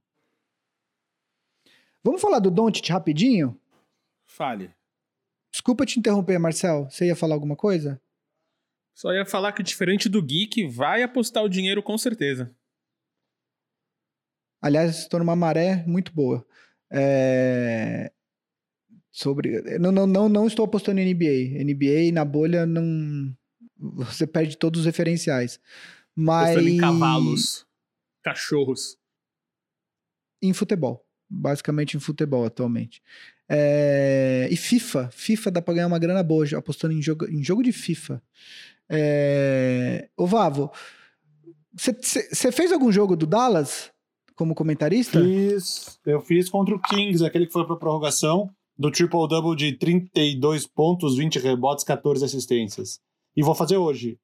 Vamos falar do Doncic rapidinho? Fale. Desculpa te interromper, Marcel. Você ia falar alguma coisa? Só ia falar que, diferente do Geek, vai apostar o dinheiro com certeza. Aliás, estou numa maré muito boa. É... Sobre. Não, não, não, não estou apostando em NBA. NBA na bolha não. Você perde todos os referenciais. Mas. Apostando em cavalos, cachorros. Em futebol. Basicamente em futebol atualmente. É, e FIFA. FIFA dá pra ganhar uma grana boa apostando em jogo, em jogo de FIFA. É, ô Vavo, você fez algum jogo do Dallas como comentarista? Fiz. Eu fiz contra o Kings, aquele que foi pra prorrogação, do triple-double de 32 pontos, 20 rebotes, 14 assistências. E vou fazer hoje.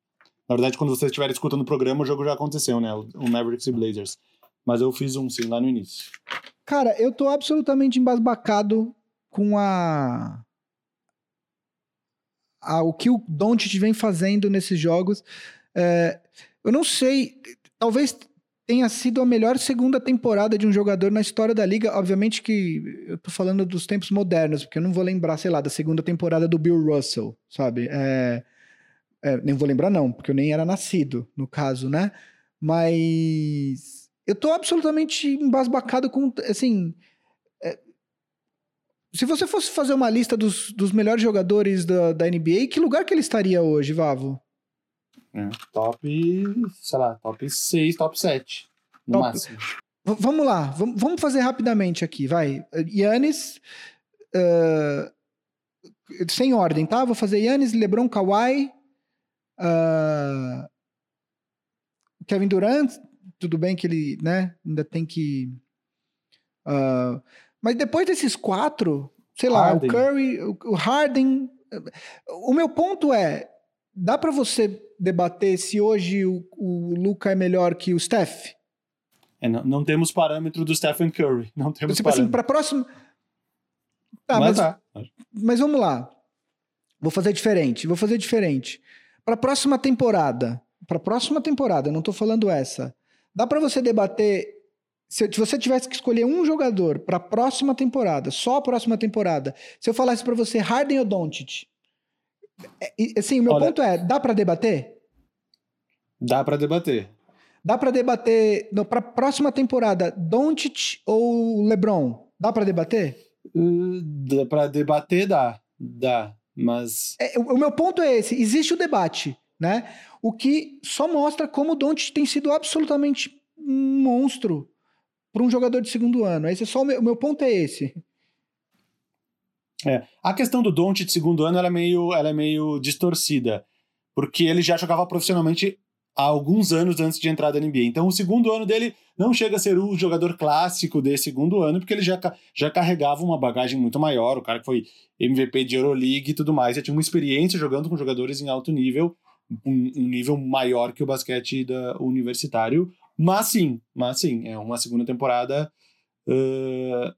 Na verdade, quando vocês estiverem escutando o programa, o jogo já aconteceu, né? O Mavericks e Blazers. Mas eu fiz um sim lá no início. Cara, eu tô absolutamente embasbacado com a, a o que o Doncic vem fazendo nesses jogos. É, eu não sei, talvez tenha sido a melhor segunda temporada de um jogador na história da liga. Obviamente que eu tô falando dos tempos modernos, porque eu não vou lembrar, sei lá, da segunda temporada do Bill Russell, sabe? É, é, nem vou lembrar, não, porque eu nem era nascido, no caso, né? Mas eu tô absolutamente embasbacado com, assim... é, se você fosse fazer uma lista dos, dos melhores jogadores da, da NBA, que lugar que ele estaria hoje, Vavo? É, top, sei lá, top 6, top 7. No Top- máximo. V- vamos lá, vam- vamos fazer rapidamente aqui, vai. Yannis, ah, sem ordem, tá? Vou fazer Yannis, LeBron, Kawhi, ah, Kevin Durant, tudo bem que ele, né, ainda tem que... ah, mas depois desses quatro, sei lá, Harden. o Curry, o, Harden... O meu ponto é, dá pra você debater se hoje o, o Luca é melhor que o Steph? É, não, não temos parâmetro do Stephen Curry. *laughs* Não temos Tipo assim, parâmetro. pra próxima. Tá, mas, mas, tá. mas vamos lá. Vou fazer diferente. Vou fazer diferente. Pra próxima temporada. Pra próxima temporada, não tô falando essa. Dá pra você debater. Se, você tivesse que escolher um jogador pra próxima temporada, só a próxima temporada, se eu falasse pra você Harden ou Doncic, é, assim, o meu Olha- ponto é, dá pra debater? Dá pra debater. Dá pra debater, não, pra próxima temporada, Doncic ou LeBron? Dá pra debater? Dá pra debater, dá. Dá. Mas. É, o meu ponto é esse: existe o debate, né? O que só mostra como o Doncic tem sido absolutamente um monstro para um jogador de segundo ano. Esse é só o meu, meu ponto é esse. É. A questão do Doncic de segundo ano ela é, meio, ela é meio distorcida. Porque ele já jogava profissionalmente há alguns anos antes de entrar da NBA. Então, o segundo ano dele não chega a ser o jogador clássico desse segundo ano, porque ele já, já carregava uma bagagem muito maior. O cara que foi MVP de Euroleague e tudo mais, já tinha uma experiência jogando com jogadores em alto nível, um, um nível maior que o basquete da, universitário. Mas sim, mas sim, é uma segunda temporada ãh,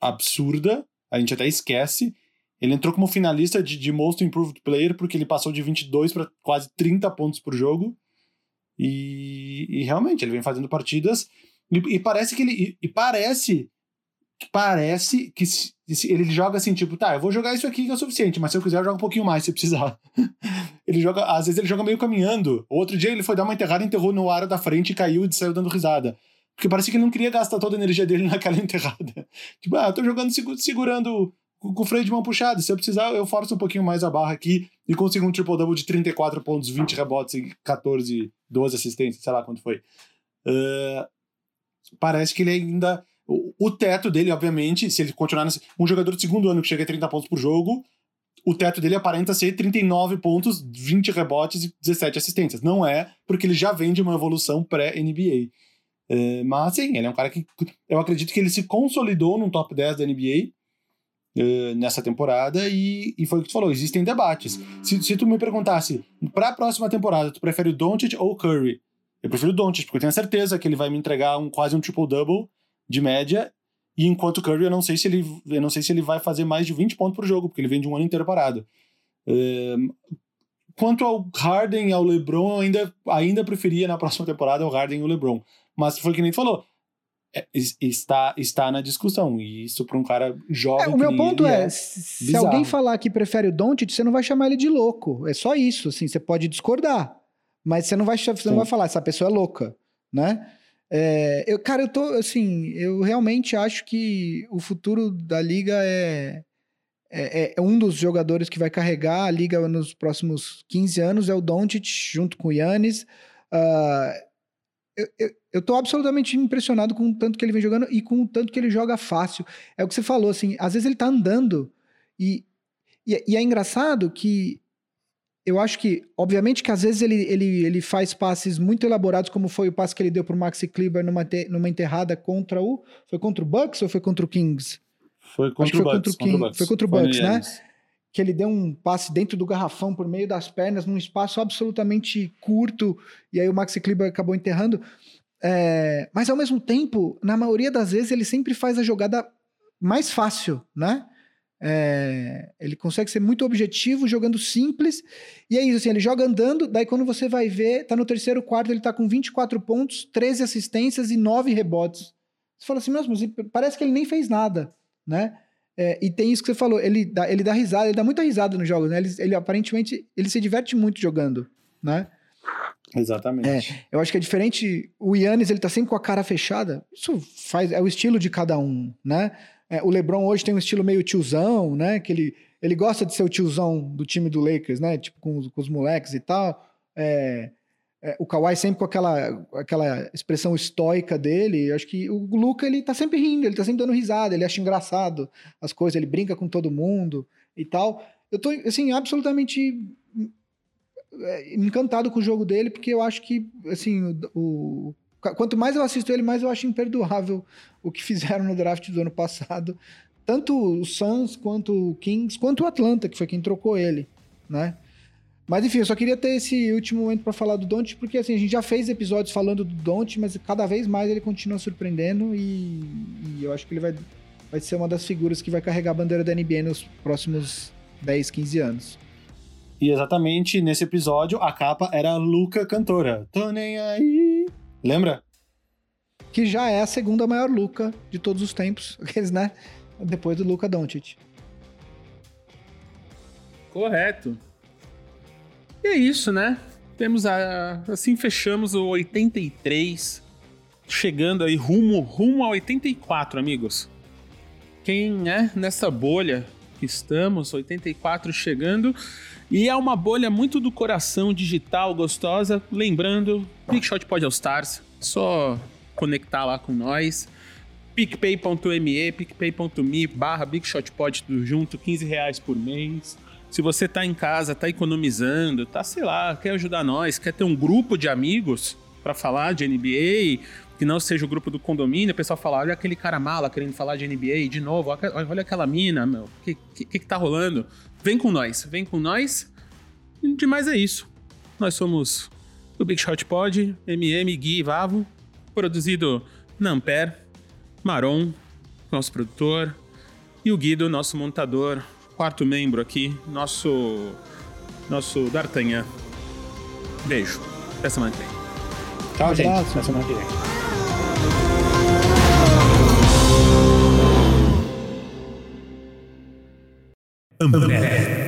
absurda. A gente até esquece. Ele entrou como finalista de, de Most Improved Player porque ele passou de 22 para quase 30 pontos por jogo. E, e realmente, ele vem fazendo partidas. E, e parece que ele. E, e parece. Parece que se- se ele joga assim, tipo, tá, eu vou jogar isso aqui que é o suficiente, mas se eu quiser, eu jogo um pouquinho mais se precisar. *laughs* ele joga, às vezes ele joga meio caminhando. Outro dia ele foi dar uma enterrada, enterrou no aro da frente caiu e saiu dando risada. Porque parecia que ele não queria gastar toda a energia dele *laughs* naquela enterrada. Tipo, ah, eu tô jogando segu- segurando com, o freio de mão puxado. Se eu precisar, eu forço um pouquinho mais a barra aqui e consigo um triple-double de 34 pontos, 20 rebotes e 14, 12 assistências, sei lá quanto foi. Ah, parece que ele ainda. O, teto dele, obviamente, se ele continuar nesse, um jogador de segundo ano que chega a 30 pontos por jogo, o teto dele aparenta ser 39 pontos, 20 rebotes e 17 assistências. Não é, porque ele já vem de uma evolução pré-NBA. É, mas sim, ele é um cara que eu acredito que ele se consolidou no top 10 da NBA eh, nessa temporada e, e foi o que tu falou, existem debates. Se, se tu me perguntasse, pra próxima temporada, tu prefere o Doncic ou o Curry? Eu prefiro o Doncic, porque eu tenho certeza que ele vai me entregar um, quase um triple-double de média, e enquanto o Curry eu não sei se ele eu não sei se ele vai fazer mais de 20 pontos por jogo, porque ele vem de um ano inteiro parado. Quanto ao Harden e ao LeBron, eu ainda, ainda preferia na próxima temporada o Harden e o LeBron. Mas foi que nem tu falou, é, es- está, está na discussão. E isso para um cara jovem. É, o meu ponto ele é, se bizarro. alguém falar que prefere o Doncic, você não vai chamar ele de louco. É só isso, assim, você pode discordar, mas você não vai, você não vai falar essa pessoa é louca, né? É, eu, cara, eu tô, assim, eu realmente acho que o futuro da liga é, é, é um dos jogadores que vai carregar a liga nos próximos 15 anos, é o Doncic, junto com o Yannis. Ah, eu, eu, eu tô absolutamente impressionado com o tanto que ele vem jogando e com o tanto que ele joga fácil. É o que você falou, assim, às vezes ele tá andando e, e, e é engraçado que eu acho que, obviamente que às vezes ele, ele, ele faz passes muito elaborados, como foi o passe que ele deu pro Maxi Kleber numa, te- numa enterrada contra o... Foi contra o Bucks ou foi contra o Kings? Foi contra o foi Bucks. contra o contra o King- Bucks. foi contra o no Bucks, né? Que ele deu um passe dentro do garrafão por meio das pernas, num espaço absolutamente curto, e aí o Maxi Kleber acabou enterrando. É, mas ao mesmo tempo, na maioria das vezes, ele sempre faz a jogada mais fácil, né? É, ele consegue ser muito objetivo, jogando simples, e é isso, assim, ele joga andando, daí quando você vai ver, tá no terceiro quarto, ele tá com 24 pontos, 13 assistências e 9 rebotes. Você fala assim, mas parece que ele nem fez nada, né? É, e tem isso que você falou, ele dá, ele dá risada, ele dá muita risada nos jogos, né? Ele, ele aparentemente ele se diverte muito jogando, né? Exatamente. É, eu acho que é diferente. O Yannis, ele tá sempre com a cara fechada. Isso faz. É o estilo de cada um, né? É, o LeBron hoje tem um estilo meio tiozão, né? Que ele, ele gosta de ser o tiozão do time do Lakers, né? Tipo, com, os, com os moleques e tal. É, é, o Kawhi sempre com aquela, aquela expressão estoica dele. Eu acho que o Luca, ele tá sempre rindo, ele tá sempre dando risada, ele acha engraçado as coisas, ele brinca com todo mundo e tal. Eu tô, assim, absolutamente é, encantado com o jogo dele, porque eu acho que, assim, o, o, quanto mais eu assisto ele, mais eu acho imperdoável *laughs* o que fizeram no draft do ano passado. Tanto o Suns, quanto o Kings, quanto o Atlanta, que foi quem trocou ele, né? Mas enfim, eu só queria ter esse último momento para falar do Don't, porque assim, a gente já fez episódios falando do Don't, mas cada vez mais ele continua surpreendendo e, e eu acho que ele vai, vai ser uma das figuras que vai carregar a bandeira da NBA nos próximos 10, 15 anos. E exatamente nesse episódio, a capa era a Luca cantora. Tô nem aí. Lembra? Que já é a segunda maior Luca de todos os tempos, *laughs* aqueles, né? Depois do Luca Doncic. Correto. E é isso, né? Temos a. Assim fechamos o 83. Chegando aí rumo, rumo a 84, amigos. Quem é nessa bolha que estamos, 84 chegando. E é uma bolha muito do coração digital, gostosa. Lembrando, Big Shot Pod All Stars. Só conectar lá com nós. picpay.me, picpay.me barra Big Shot Pod tudo junto, 15 reais por mês. Se você tá em casa, tá economizando, tá, sei lá, quer ajudar nós, quer ter um grupo de amigos para falar de NBA, que não seja o grupo do condomínio, o pessoal fala, olha aquele cara mala querendo falar de NBA de novo, olha, aquela mina, meu, o que, que, que tá rolando? Vem com nós, vem com nós. E demais é isso. Nós somos o Big Shot Pod, MM, Gui e Vavo, produzido na Ampere, Maron, nosso produtor, e o Guido, nosso montador, quarto membro aqui, nosso nosso D'Artagnan. Beijo. Até semana que vem. Tchau, gente. Até semana que vem. Ambev.